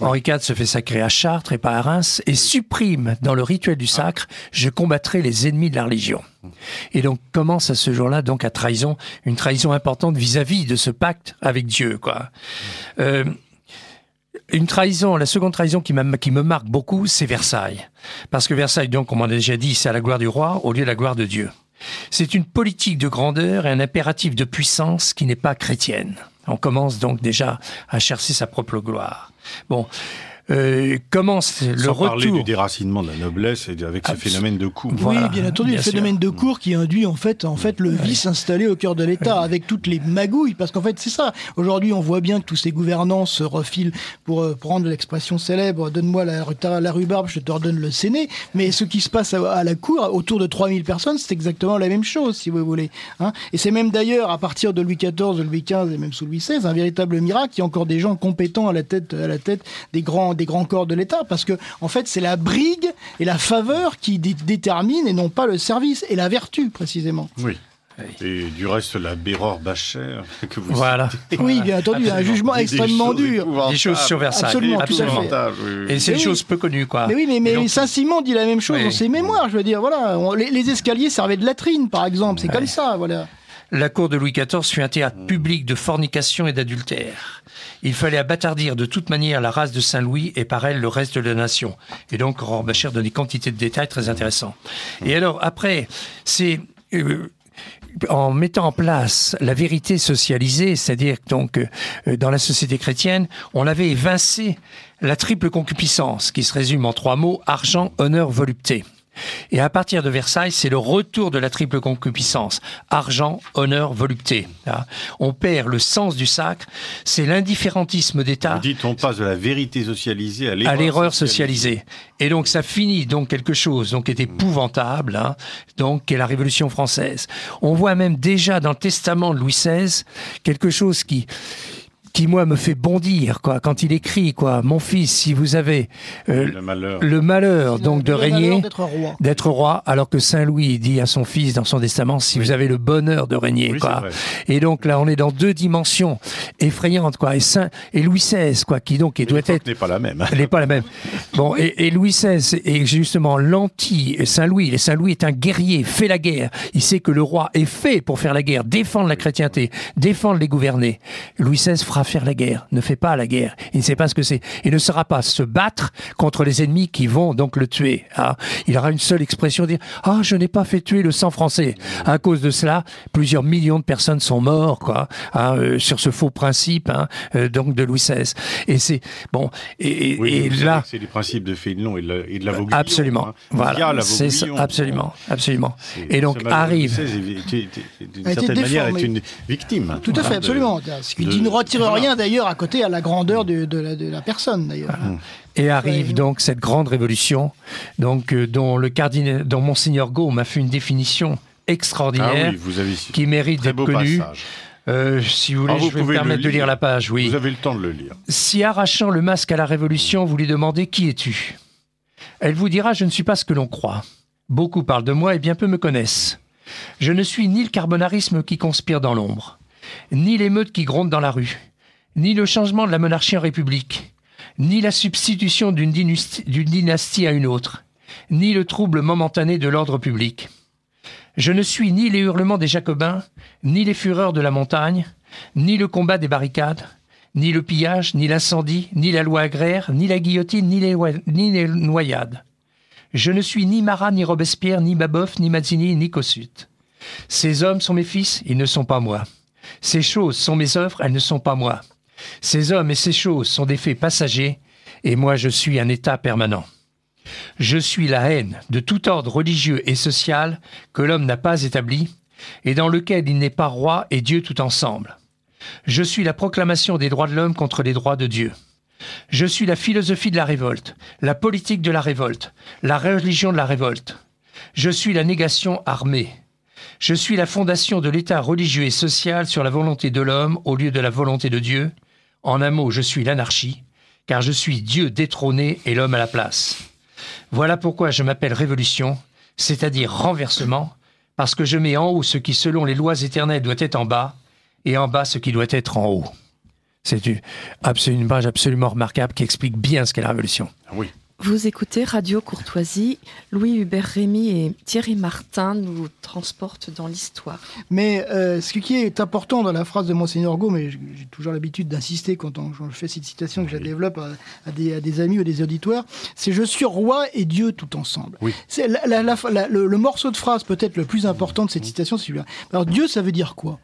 Henri IV se fait sacrer à Chartres et pas à Reims et supprime dans le rituel du sacre Je combattrai les ennemis de la religion. Et donc commence à ce jour-là donc à trahison, une trahison importante vis-à-vis de ce pacte avec Dieu. quoi. Euh, une trahison, la seconde trahison qui, qui me marque beaucoup, c'est Versailles. Parce que Versailles, donc, on a déjà dit, c'est à la gloire du roi au lieu de la gloire de Dieu. C'est une politique de grandeur et un impératif de puissance qui n'est pas chrétienne. On commence donc déjà à chercher sa propre gloire. Bon, euh, commence le Sans retour. parler du déracinement de la noblesse et avec ce phénomène de cour. Oui, bien entendu, le phénomène de cour qui induit en fait, en fait le vice installé au cœur de l'État avec toutes les magouilles, parce qu'en fait c'est ça. Aujourd'hui, on voit bien que tous ces gouvernants se refilent pour euh, prendre l'expression célèbre "donne-moi la, la rhubarbe, je te redonne le séné". Mais ce qui se passe à, la cour, autour de 3000 personnes, c'est exactement la même chose, si vous voulez. Hein. et c'est même d'ailleurs à partir de Louis XIV, de Louis XV et même sous Louis XVI, un véritable miracle. Il y a encore des gens compétents à la tête, à la tête des grands des grands corps de l'État, parce que en fait c'est la brigue et la faveur qui déterminent et non pas le service et la vertu précisément. Oui. Et du reste, la Béror Bacher que vous Voilà. Oui, bien entendu, un jugement extrêmement dur. Des choses sur Versailles. Absolument, tout à fait. Et c'est une Mais chose peu connue, quoi. Mais oui, mais, mais donc- Saint-Simon dit la même chose Oui. dans ses mémoires. Je veux dire, voilà, on- les, les escaliers servaient de latrine, par exemple. C'est comme ça, voilà. La cour de Louis XIV fut un théâtre public de fornication et d'adultère. Il fallait abattardir de toute manière la race de Saint-Louis et par elle le reste de la nation. Et donc, Aurore Bacher donne des quantités de détails très intéressants. Et alors, après, c'est... euh, en mettant en place la vérité socialisée, c'est-à-dire donc euh, dans la société chrétienne, on avait évincé la triple concupiscence qui se résume en trois mots argent, honneur, volupté. Et à partir de Versailles, c'est le retour de la triple concupiscence. Argent, honneur, volupté. Hein. On perd le sens du sacre. C'est l'indifférentisme d'État Vous dites, on passe de la vérité socialisée à l'erreur à l'erreur socialisée. Et donc ça finit donc quelque chose donc qui est épouvantable, hein, donc qui est la Révolution française. On voit même déjà dans le testament de Louis XVI quelque chose qui qui moi me fait bondir quoi quand il écrit quoi mon fils si vous avez euh, Le malheur. le malheur donc de régner d'être roi. alors que Saint Louis dit à son fils dans son testament si vous avez le bonheur de régner Oui, quoi et donc là on est dans deux dimensions effrayantes quoi et Saint et Louis XVI quoi qui donc il doit être n'est pas la même. elle n'est pas la même. Bon, et, et Louis XVI est justement l'anti Saint-Louis. Et Saint-Louis est un guerrier, fait la guerre. Il sait que le roi est fait pour faire la guerre, défendre la chrétienté, défendre les gouvernés. Louis XVI fera faire la guerre, ne fait pas la guerre. Il ne sait pas ce que c'est. Il ne saura pas se battre contre les ennemis qui vont donc le tuer. hein. Il aura une seule expression, dire « Ah, je n'ai pas fait tuer le sang français ». À cause de cela, plusieurs millions de personnes sont morts, quoi, hein, euh, sur ce faux principe, hein, euh, donc de Louis XVI. Et c'est bon. Et, Oui, là, c'est les principes de Fénelon et de la, absolument, hein. Voilà, la c'est absolument, absolument. Et donc arrive. D'une certaine manière, est une victime. Tout à fait, absolument. Ce qui de- ne retire voilà. Rien d'ailleurs à côté à la grandeur de, de la, de la personne d'ailleurs. Et arrive donc cette grande révolution, donc euh, dont le cardinal, dont monseigneur Gaume a fait une définition Ah extraordinaire oui, vous avez qui mérite d'être connue. Euh, si vous voulez, Ah, vous je vais me permettre de lire lire. la page. Oui. Vous avez le temps de le lire. Si arrachant le masque à la Révolution, vous lui demandez qui es-tu Elle vous dira je ne suis pas ce que l'on croit. Beaucoup parlent de moi et bien peu me connaissent. Je ne suis ni le carbonarisme qui conspire dans l'ombre, ni l'émeute qui gronde dans la rue, ni le changement de la monarchie en république, ni la substitution d'une dynastie, à une autre, ni le trouble momentané de l'ordre public. Je ne suis ni les hurlements des Jacobins, ni les fureurs de la montagne, ni le combat des barricades, ni le pillage, ni l'incendie, ni la loi agraire, ni la guillotine, ni les, noyades. Je ne suis ni Marat, ni Robespierre, ni Baboff, ni Mazzini, ni Kossuth. Ces hommes sont mes fils, ils ne sont pas moi. Ces choses sont mes œuvres, elles ne sont pas moi. Ces hommes et ces choses sont des faits passagers, et moi je suis un état permanent. Je suis la haine de tout ordre religieux et social que l'homme n'a pas établi, et dans lequel il n'est pas roi et Dieu tout ensemble. Je suis la proclamation des droits de l'homme contre les droits de Dieu. Je suis la philosophie de la révolte, la politique de la révolte, la religion de la révolte. Je suis la négation armée. Je suis la fondation de l'État religieux et social sur la volonté de l'homme au lieu de la volonté de Dieu. En un mot, je suis l'anarchie, car je suis Dieu détrôné et l'homme à la place. Voilà pourquoi je m'appelle révolution, c'est-à-dire renversement, parce que je mets en haut ce qui, selon les lois éternelles, doit être en bas, et en bas ce qui doit être en haut. C'est une, page absolument remarquable qui explique bien ce qu'est la révolution. Ah Oui. Vous écoutez Radio Courtoisie. Louis Hubert Rémy et Thierry Martin nous transportent dans l'histoire. Mais euh, ce qui est important dans la phrase de Monseigneur Gaume, et j'ai toujours l'habitude d'insister quand, on- quand je fais cette citation que je la développe à, à des, à des amis ou des auditoires, c'est je suis roi et Dieu tout ensemble. Oui. C'est la- la- la- la- le, le morceau de phrase peut-être le plus important de cette citation, c'est celui-là. Alors Dieu, ça veut dire quoi?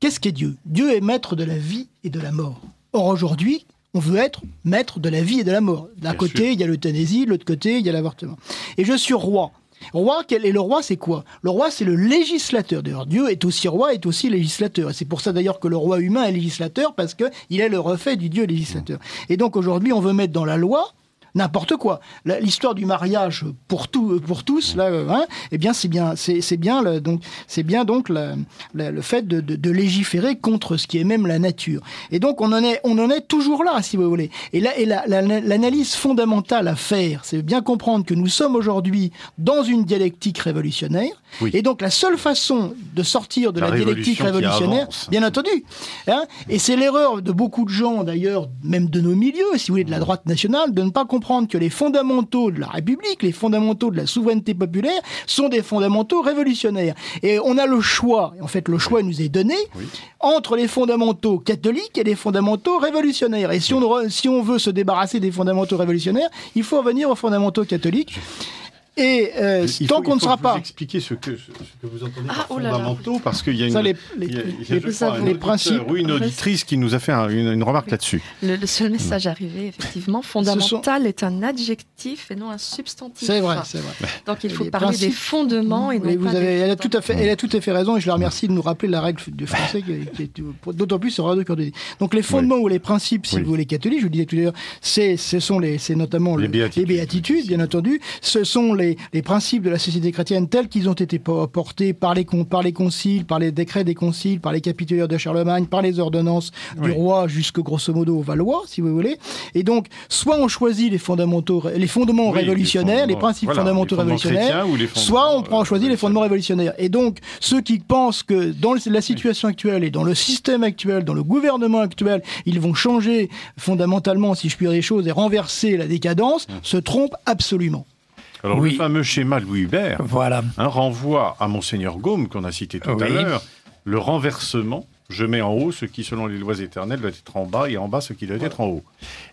Qu'est-ce qu'est Dieu? Dieu est maître de la vie et de la mort. Or aujourd'hui, on veut être maître de la vie et de la mort. D'un côté, sûr. il y a l'euthanasie, de l'autre côté, il y a l'avortement. Et je suis roi. Roi, quel est le roi C'est quoi? Le roi, c'est le législateur. D'ailleurs, Dieu est aussi roi, est aussi législateur. Et c'est pour ça d'ailleurs que le roi humain est législateur, parce qu'il est le reflet du Dieu législateur. Et donc aujourd'hui, on veut mettre dans la loi n'importe quoi. L'histoire du mariage pour, tout, pour tous, là, hein, eh bien, c'est bien, c'est bien, le, donc, c'est bien donc le fait de, de, légiférer contre ce qui est même la nature. Et donc, on en est, on en est toujours là, si vous voulez. Et là, et l'analyse fondamentale à faire, c'est bien comprendre que nous sommes aujourd'hui dans une dialectique révolutionnaire. Et donc, la seule façon de sortir de la, dialectique révolutionnaire, bien entendu, hein, et c'est l'erreur de beaucoup de gens, d'ailleurs, même de nos milieux, si vous voulez, de la droite nationale, de ne pas comprendre que les fondamentaux de la République, les fondamentaux de la souveraineté populaire, sont des fondamentaux révolutionnaires. Et on a le choix, en fait le choix nous est donné, entre les fondamentaux catholiques et les fondamentaux révolutionnaires. Et si on, si on veut se débarrasser des fondamentaux révolutionnaires, il faut revenir aux fondamentaux catholiques. Et euh, tant qu'on ne sera pas. expliquer ce que, ce que vous entendez ah, par oh fondamentaux, parce qu'il y a une, les, les, principes, oui, une auditrice qui nous a fait une, remarque là-dessus. Le, seul message arrivé, effectivement, fondamental est un adjectif et non un substantif. C'est vrai, c'est vrai. Donc il faut parler des fondements et non vous pas avez, elle, a tout à fait, elle a tout à fait raison et je la remercie de nous rappeler la règle du français, qui, est d'autant plus sur Radio Donc les fondements ou les principes, si vous voulez, catholiques, je vous disais tout à l'heure, c'est notamment les béatitudes, bien entendu. Ce sont les les, principes de la société chrétienne tels qu'ils ont été portés par les, par les conciles, par les décrets des conciles, par les capitulaires de Charlemagne, par les ordonnances du roi jusque grosso modo au Valois, si vous voulez. Et donc, soit on choisit les fondamentaux, les fondements révolutionnaires, les, principes fondamentaux révolutionnaires, soit on prend choisit les fondements révolutionnaires. Et donc, ceux qui pensent que dans la situation actuelle et dans le système actuel, dans le gouvernement actuel, ils vont changer fondamentalement, si je puis dire les choses, et renverser la décadence, mmh. se trompent absolument. Alors le fameux schéma Louis Hubert voilà. un renvoie à Monseigneur Gaume, qu'on a cité tout à l'heure, le renversement je mets en haut ce qui, selon les lois éternelles, doit être en bas et en bas ce qui doit être en haut.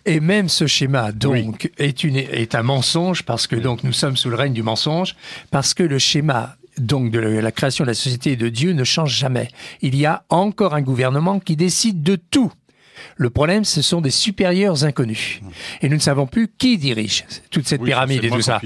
Et même ce schéma, donc, est, une, est un mensonge parce que donc nous sommes sous le règne du mensonge, parce que le schéma donc de la création de la société de Dieu ne change jamais. Il y a encore un gouvernement qui décide de tout. Le problème, ce sont des supérieurs inconnus. Et nous ne savons plus qui dirige toute cette pyramide et tout ça.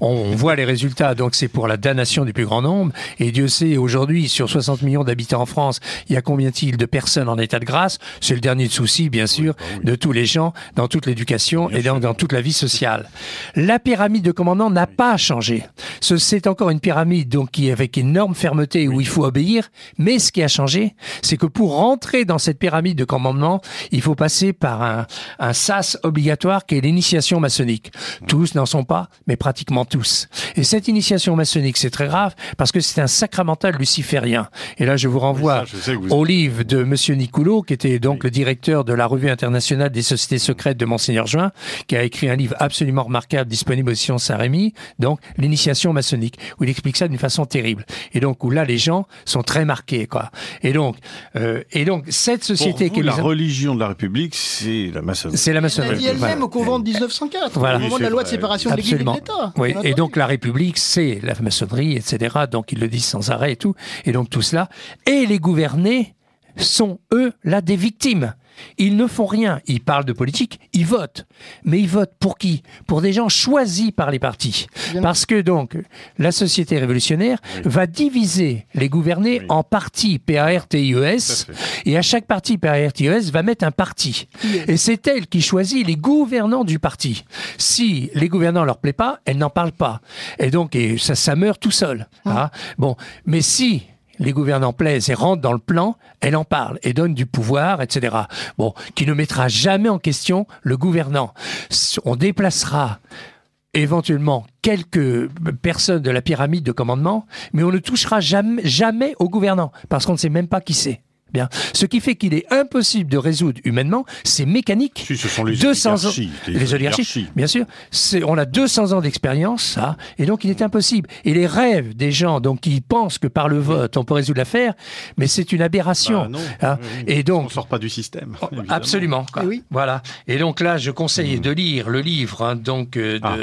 On, voit les résultats, donc c'est pour la damnation du plus grand nombre. Et Dieu sait, aujourd'hui, sur 60 millions d'habitants en France, il y a combien-t-il de personnes en état de grâce? C'est le dernier souci, bien sûr, bah de tous les gens, dans toute l'éducation et dans, dans, toute la vie sociale. La pyramide de commandement n'a pas changé. C'est encore une pyramide donc qui est avec énorme fermeté où il faut obéir. Mais ce qui a changé, c'est que pour rentrer dans cette pyramide de commandement, il faut passer par un, un sas obligatoire qui est l'initiation maçonnique. Tous n'en sont pas, mais pratiquement tous. Et cette initiation maçonnique, c'est très grave parce que c'est un sacramental luciférien. Et là, je vous renvoie au livre de Monsieur Nicoulot, qui était donc le directeur de la Revue internationale des sociétés secrètes de Monseigneur Juin, qui a écrit un livre absolument remarquable disponible aux Saint-Rémy, donc l'initiation maçonnique, où il explique ça d'une façon terrible. Et donc où là, les gens sont très marqués, quoi. Et donc, euh, et donc cette société qui est la religion de la République, c'est la maçonnerie. C'est la maçonnerie. Elle dit elle-même au convent de 1904, au moment de la loi de séparation de l'Église et de l'État. Oui. Et donc la République, c'est la maçonnerie, etc. Donc ils le disent sans arrêt et tout. Et donc tout cela. Et les gouvernés sont, eux, là, des victimes. Ils ne font rien. Ils parlent de politique, ils votent. Mais ils votent pour qui? Pour des gens choisis par les partis. Parce que donc, la société révolutionnaire va diviser les gouvernés en partis P-A-R-T-I-E-S. Et à chaque parti P-A-R-T-I-E-S va mettre un parti. Et c'est elle qui choisit les gouvernants du parti. Si les gouvernants leur plaît pas, elle n'en parle pas. Et donc, ça, ça meurt tout seul. Hein. Bon, mais si les gouvernants plaisent et rentrent dans le plan, elle en parle et donne du pouvoir, etc. Bon, qui ne mettra jamais en question le gouvernant. On déplacera éventuellement quelques personnes de la pyramide de commandement, mais on ne touchera jamais, jamais au gouvernant, parce qu'on ne sait même pas qui c'est. Bien. Ce qui fait qu'il est impossible de résoudre humainement, c'est mécanique. Si, ce sont les 200 oligarchies. Ans, les, oligarchies, bien sûr. On a 200 ans d'expérience, ça, et donc il est impossible. Et les rêves des gens, donc qui pensent que par le vote on peut résoudre l'affaire, mais c'est une aberration. Bah hein. Et donc, on sort pas du système. Oh, absolument. Oui. Voilà. Et donc là, je conseille mmh. de lire le livre hein, donc euh, de, ah.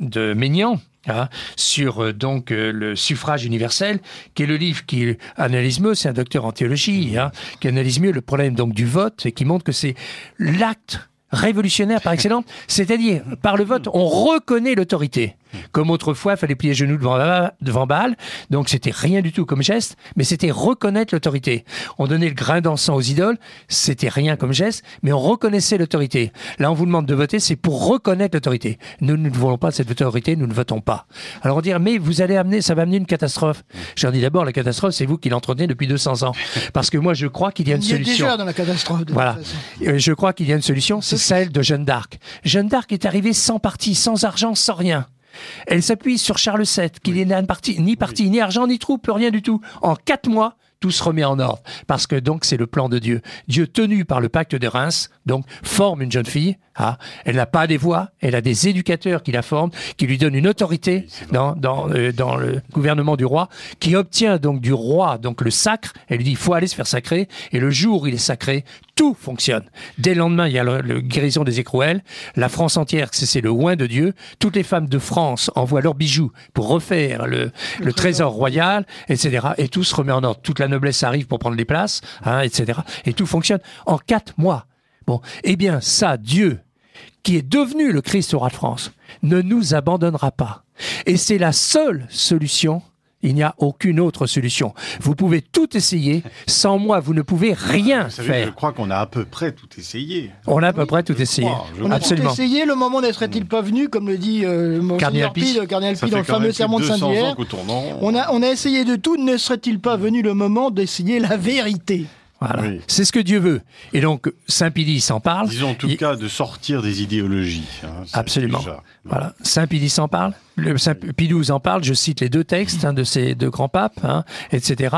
de Maignan. Hein, sur euh, donc euh, le suffrage universel, qui est le livre qui analyse mieux, c'est un docteur en théologie, hein, qui analyse mieux le problème donc du vote et qui montre que c'est l'acte révolutionnaire par excellence, c'est-à-dire par le vote on reconnaît l'autorité. Comme autrefois, il fallait plier genoux devant, devant Baal. Donc c'était rien du tout comme geste, mais c'était reconnaître l'autorité. On donnait le grain d'encens aux idoles, c'était rien comme geste, mais on reconnaissait l'autorité. Là, on vous demande de voter, c'est pour reconnaître l'autorité. Nous, nous ne voulons pas cette autorité, nous ne votons pas. Alors on dit, mais vous allez amener, ça va amener une catastrophe. Je leur dis d'abord, la catastrophe, c'est vous qui l'entretenez depuis 200 ans. Parce que moi, je crois qu'il y a une Il y solution. déjà dans la catastrophe. de Voilà. Euh, Je crois qu'il y a une solution, c'est celle de Jeanne d'Arc. Jeanne d'Arc est arrivée sans parti, sans argent, sans rien. Elle s'appuie sur Charles VII, qui n'est ni parti, ni parti, ni argent, ni troupe, rien du tout. En quatre mois, tout se remet en ordre. Parce que donc c'est le plan de Dieu. Dieu tenu par le pacte de Reims, donc forme une jeune fille. Ah, elle n'a pas des voix, elle a des éducateurs qui la forment, qui lui donnent une autorité dans, dans, euh, dans le gouvernement du roi, qui obtient donc du roi donc le sacre. Elle lui dit il faut aller se faire sacrer. Et le jour où il est sacré, tout fonctionne. Dès le lendemain, il y a le, le guérison des écrouelles. La France entière, c'est le oin de Dieu. Toutes les femmes de France envoient leurs bijoux pour refaire le, le trésor royal, etc. Et tout se remet en ordre. Toute la noblesse arrive pour prendre les places, hein, etc. Et tout fonctionne en quatre mois. Bon, eh bien, ça, Dieu, qui est devenu le Christ au roi de France, ne nous abandonnera pas. Et c'est la seule solution. Il n'y a aucune autre solution. Vous pouvez tout essayer. Sans moi, vous ne pouvez rien Vous savez, je faire. crois qu'on a à peu près tout essayé. On a à peu près tout Je essayé. crois, On a Absolument. tout essayé, le moment ne serait-il pas venu, comme le dit euh, Cardinal Monseigneur Pi. Pi, le Cardinal Ça Pi dans le fameux sermon de 200 ans Saint-Hilaire qu'au tournant. on a, on a essayé de tout, ne serait-il pas venu le moment d'essayer la vérité? Voilà. Oui. C'est ce que Dieu veut. Et donc, Saint Pili s'en parle. Disons en tout Il- cas de sortir des idéologies. hein, Absolument. déjà- Voilà. Saint Pili s'en parle. Le Saint Pidouze en parle. Je cite les deux textes hein, de ces deux grands papes, hein, etc.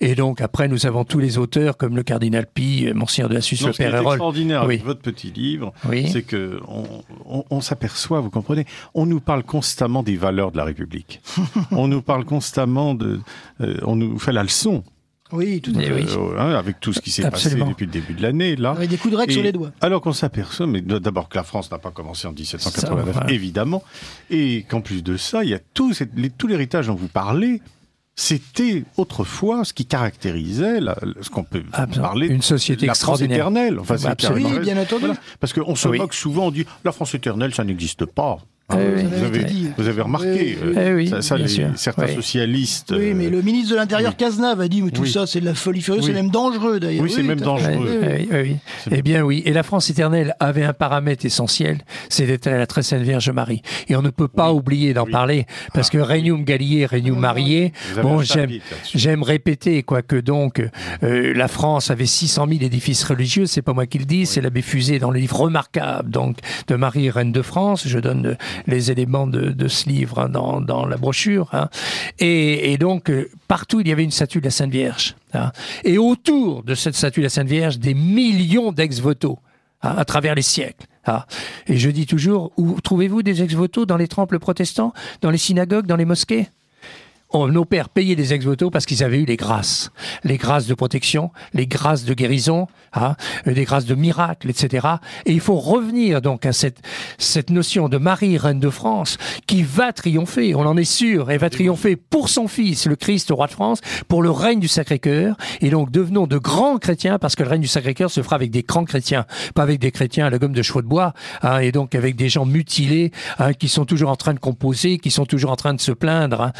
Et donc après, nous avons tous les auteurs comme le cardinal Pi, euh, Monseigneur de la Suisse, Non, ce qui est extraordinaire avec votre petit livre, Oui. c'est que on, on- on s'aperçoit, vous comprenez, on nous parle constamment des valeurs de la République. on nous parle constamment de, euh, on nous fait la leçon Oui, tout à fait. oui. euh, hein, avec tout ce qui s'est passé depuis le début de l'année là. Avec des coups de règle sur les doigts. Alors qu'on s'aperçoit, mais d'abord que la France n'a pas commencé en 1789, Ça, voilà. évidemment, et qu'en plus de ça, il y a tout, cette- les- tout l'héritage dont vous parlez. C'était autrefois ce qui caractérisait la- ce qu'on peut Absolument. parler Une société la France éternelle. Enfin, c'est Absolument. Oui, bien entendu. Voilà. Parce qu'on se Oui. moque souvent, on dit la France éternelle, ça n'existe pas. Eh oui. vous, avez, vous remarqué, Oui, oui, euh, Eh oui, ça, les- certains Oui. socialistes. Oui, euh, mais le ministre de l'Intérieur, oui. Cazenave, a dit mais tout Oui. ça, c'est de la folie furieuse, Oui. c'est même dangereux d'ailleurs. Oui, c'est même dangereux. Eh bien oui, et la France éternelle avait un paramètre essentiel, c'était la très sainte Vierge Marie. Et on ne peut pas oublier d'en Oui. parler, parce Ah, que Regnum Gallier, Regnum Marié, bon, j'aime, répéter, quoique donc, euh, la France avait 600 000 édifices religieux, c'est pas moi qui le dis, c'est l'abbé Fusé dans le livre remarquable, donc, de Marie, Reine de France, je donne euh, les éléments de, ce livre hein, dans, la brochure, hein. et, donc, euh, partout il y avait une statue de la Sainte Vierge. hein. Et autour de cette statue de la Sainte Vierge, des millions d'ex-voto à travers les siècles. hein. Et je dis toujours, trouvez-vous des ex-voto dans les temples protestants, dans les synagogues, dans les mosquées? Nos pères payaient des ex-voto parce qu'ils avaient eu les grâces. Les grâces de protection, les grâces de guérison, hein, euh, des grâces de miracles, etc. Et il faut revenir donc à cette, cette notion de Marie, reine de France, qui va triompher, on en est sûr, elle va triompher pour son fils, le Christ, roi de France, pour le règne du Sacré-Cœur. Et donc devenons de grands chrétiens, parce que le règne du Sacré-Cœur se fera avec des grands chrétiens, pas avec des chrétiens à la gomme de chevaux de bois, hein, et donc avec des gens mutilés, hein, qui sont toujours en train de composer, qui sont toujours en train de se plaindre, hein,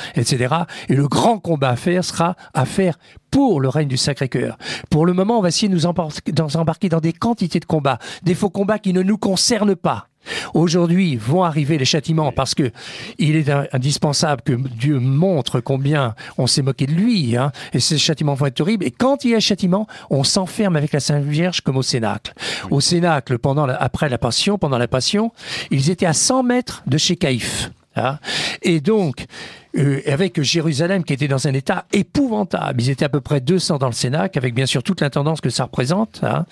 Et le grand combat à faire sera à faire pour le règne du Sacré-Cœur. Pour le moment, on va essayer de nous embarquer dans, des quantités de combats, des faux combats qui ne nous concernent pas. Aujourd'hui vont arriver les châtiments parce que il est in- indispensable que Dieu montre combien on s'est moqué de lui, hein, et ces châtiments vont être horribles. Et quand il y a châtiment, on s'enferme avec la Sainte Vierge comme au Cénacle. Au Cénacle, pendant la- après la Passion, pendant la Passion, ils étaient à 100 mètres de chez Caïphe. hein. Et donc, euh, avec Jérusalem qui était dans un état épouvantable. Ils étaient à peu près 200 dans le Cénacle, avec bien sûr toute l'intendance que ça représente. hein.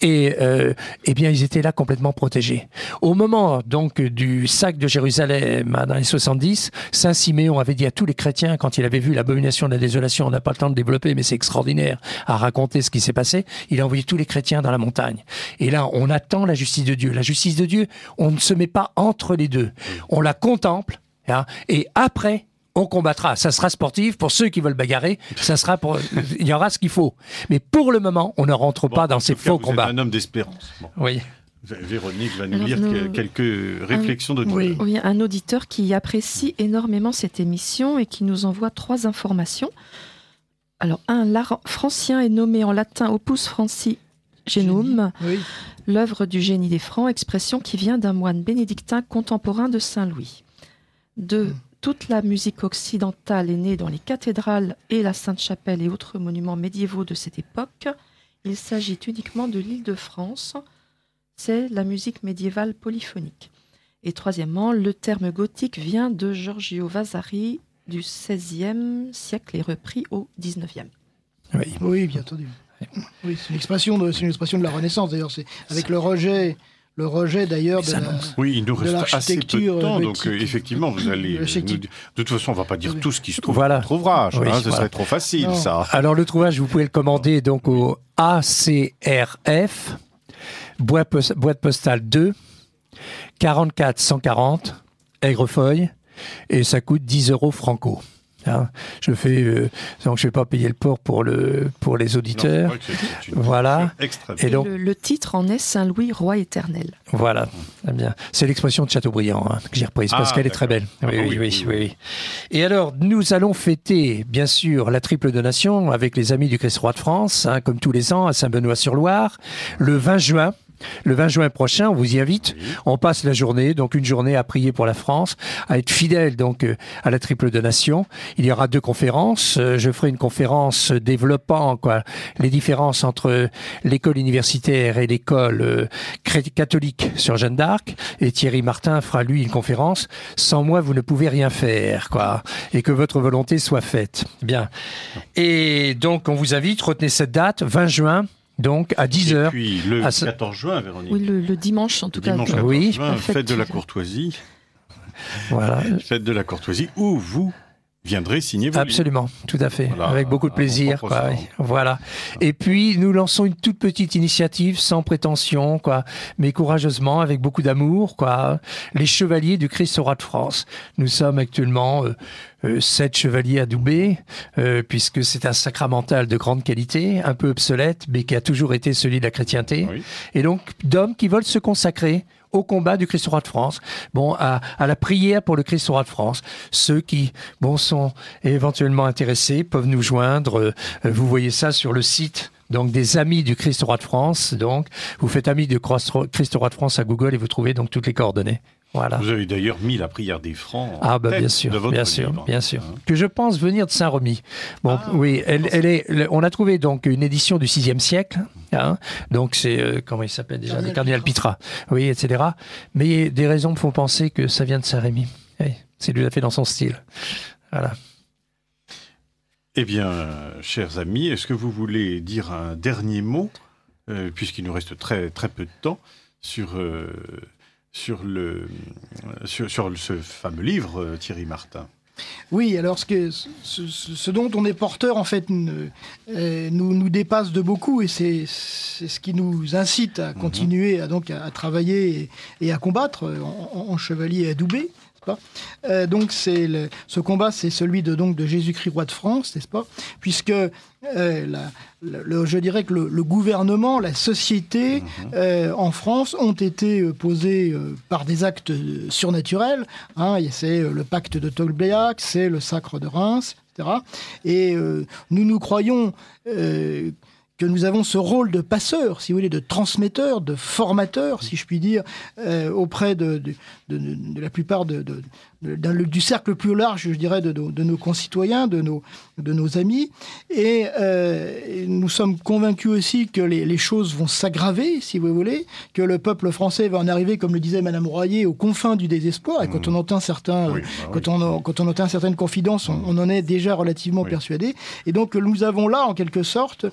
Et euh, eh bien, ils étaient là complètement protégés. Au moment donc du sac de Jérusalem hein, dans les 70, Saint Siméon avait dit à tous les chrétiens quand il avait vu l'abomination de la désolation, on n'a pas le temps de développer, mais c'est extraordinaire à raconter ce qui s'est passé. Il a envoyé tous les chrétiens dans la montagne. Et là, on attend la justice de Dieu. La justice de Dieu, on ne se met pas entre les deux. On la contemple. hein, et après, on combattra. Ça sera sportif pour ceux qui veulent bagarrer. Ça sera pour, il y aura ce qu'il faut. Mais pour le moment, on ne rentre Bon, pas dans ces cas, faux vous êtes combats. un homme d'espérance. Bon. Oui. Véronique va nous lire quelques réflexions de oui. oui, un auditeur qui apprécie énormément cette émission et qui nous envoie trois informations. Alors, un, l'art francien est nommé en latin Opus Franci Genum, l'œuvre du génie des Francs, expression qui vient d'un moine bénédictin contemporain de Saint-Louis. Deux, hmm. Toute la musique occidentale est née dans les cathédrales et la Sainte-Chapelle et autres monuments médiévaux de cette époque. Il s'agit uniquement de l'île de France c'est la musique médiévale polyphonique. Et troisièmement, le terme gothique vient de Giorgio Vasari du XVIe siècle et repris au XIXe. Oui. oui, bien entendu. Oui, c'est une expression de, une expression de la Renaissance d'ailleurs. C'est avec le rejet, le rejet d'ailleurs de, la, oui, il nous reste assez peu de temps, donc euh, effectivement vous allez. de toute façon, on va pas dire tout ce qui se trouve voilà. dans votre ouvrage. Hein, ce serait trop facile, ça. Alors le ouvrage, vous pouvez le commander donc au ACRF boîte, postale 2, 44 140, Aigrefeuille, et ça coûte 10 euros franco. Hein. je fais euh, donc je vais pas payer le port pour le pour les auditeurs. voilà. Et donc le, titre en est Saint-Louis roi éternel. Voilà. bien. C'est l'expression de Chateaubriand hein, que j'ai reprise parce ah, qu'elle est très belle. Ah, oui, oui, oui, Et alors nous allons fêter bien sûr la triple donation avec les amis du Christ roi de France hein, comme tous les ans à Saint-Benoît-sur-Loire le 20 juin le 20 juin prochain, on vous y invite. On passe la journée, donc une journée à prier pour la France, à être fidèle donc euh, à la triple donation. Il y aura deux conférences. Euh, je ferai une conférence développant quoi les différences entre l'école universitaire et l'école euh, catholique sur Jeanne d'Arc. Et Thierry Martin fera lui une conférence. Sans moi, vous ne pouvez rien faire, quoi. Et que votre volonté soit faite. Bien. Et donc, on vous invite. Retenez cette date, 20 juin donc à 10h. Et puis le 14 juin, Véronique. Oui, le, dimanche en tout cas. Dimanche 14 oui. juin, fête de la courtoisie. Voilà. Fête de la courtoisie où vous viendrez signer vos Absolument, tout à fait, avec beaucoup de plaisir. Quoi. Voilà. Et puis nous lançons une toute petite initiative sans prétention, quoi, mais courageusement, avec beaucoup d'amour, quoi. Les Chevaliers du Christ au Roi de France. Nous sommes actuellement euh, euh, sept chevaliers adoubés, euh, puisque c'est un sacramental de grande qualité, un peu obsolète, mais qui a toujours été celui de la chrétienté. Et donc d'hommes qui veulent se consacrer au combat du Christ roi de France, bon, à, la prière pour le Christ roi de France. Ceux qui, bon, sont éventuellement intéressés peuvent nous joindre. Euh, vous voyez ça sur le site donc des amis du Christ roi de France. Donc, vous faites amis du Christ roi de France à Google et vous trouvez donc toutes les coordonnées. Vous avez d'ailleurs mis la prière des francs. Ah bah bien sûr, bien sûr, bien sûr. Que je pense venir de Saint-Remy. Bon, ah, oui, elle, elle, est. On a trouvé donc une édition du 6e siècle. Hein, donc c'est euh, comment il s'appelle déjà, le cardinal Pitra. Oui, etc. Mais des raisons me font penser que ça vient de Saint-Rémy. c'est lui a fait dans son style. Voilà. Eh bien, chers amis, est-ce que vous voulez dire un dernier mot, euh, puisqu'il nous reste très très peu de temps sur. Euh, sur, le, sur, ce fameux livre, euh, Thierry Martin. Oui, alors ce, que, ce, dont on est porteur, en fait, euh, nous, nous dépasse de beaucoup et c'est ce qui nous incite à mhm. continuer à, donc, à, travailler et, à combattre en, en chevalier adoubé. Euh, donc c'est ce combat, c'est celui de donc de Jésus-Christ roi de France, n'est-ce pas? Puisque euh, le, je dirais que le, gouvernement, la société mhm. euh, en France ont été posés par des actes surnaturels. Hein, c'est le pacte de Tolbiac, c'est le sacre de Reims, etc. Et nous nous croyons que nous avons ce rôle de passeur, si vous voulez, de transmetteur, de formateur, si je puis dire, euh, auprès de, de, la plupart de, du cercle plus large, je dirais, de, nos concitoyens, de nos, de nos amis. Et, euh, nous sommes convaincus aussi que les, choses vont s'aggraver, si vous voulez, que le peuple français va en arriver, comme le disait Madame Royer, aux confins du désespoir. Et quand mmh. on entend certains, bah quand, on, quand on entend certaines confidences, on, en est déjà relativement persuadé. Et donc nous avons là, en quelque sorte,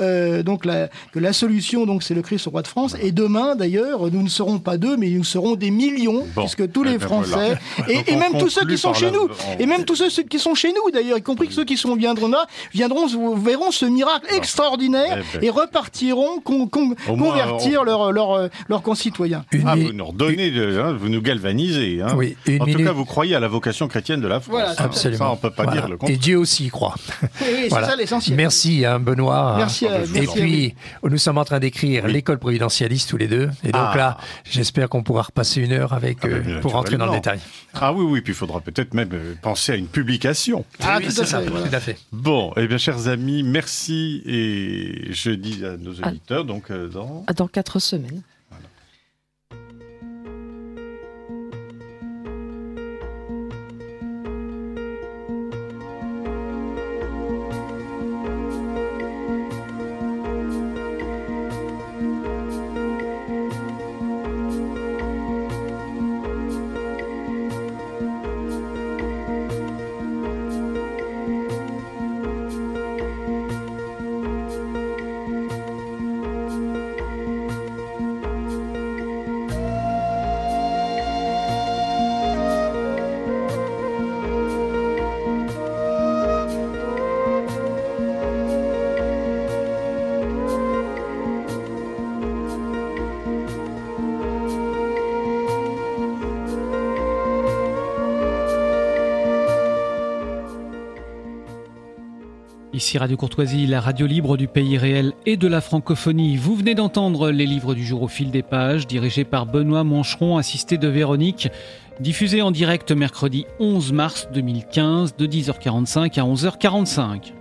euh, donc la, que la solution, donc c'est le Christ au roi de France. Et demain, d'ailleurs, nous ne serons pas deux, mais nous serons des millions, puisque tous les eh ben Français et, et même tous ceux qui sont chez nous, et même tous ceux qui sont chez nous d'ailleurs, y compris ceux qui sont viendront là, viendront, verront ce miracle extraordinaire eh ben. et repartiront convertir leurs leur, leur concitoyens. Ah, vous nous redonnez, hein, vous nous galvanisez. Hein. Oui, en tout cas, vous croyez à la vocation chrétienne de la France. Voilà, absolument. Ça, on peut pas dire le contraire. Et Dieu aussi y croit. Oui, c'est ça l'essentiel. Merci, hein, Benoît. Merci à, et puis, nous sommes en train d'écrire l'école providentialiste tous les deux. Et donc ah. là, j'espère qu'on pourra repasser une heure avec ah, ben, pour rentrer dans le détail. Ah oui, oui, puis il faudra peut-être même penser à une publication. Ah, oui, c'est ça, tout à fait. Bon, eh bien, chers amis, merci. Et je dis à nos auditeurs, donc dans... Dans quatre semaines. Radio Courtoisie, la radio libre du pays réel et de la francophonie. Vous venez d'entendre les livres du jour au fil des pages, dirigés par Benoît Moncheron, assisté de Véronique, diffusé en direct mercredi 11 mars 2015 de 10h45 à 11h45.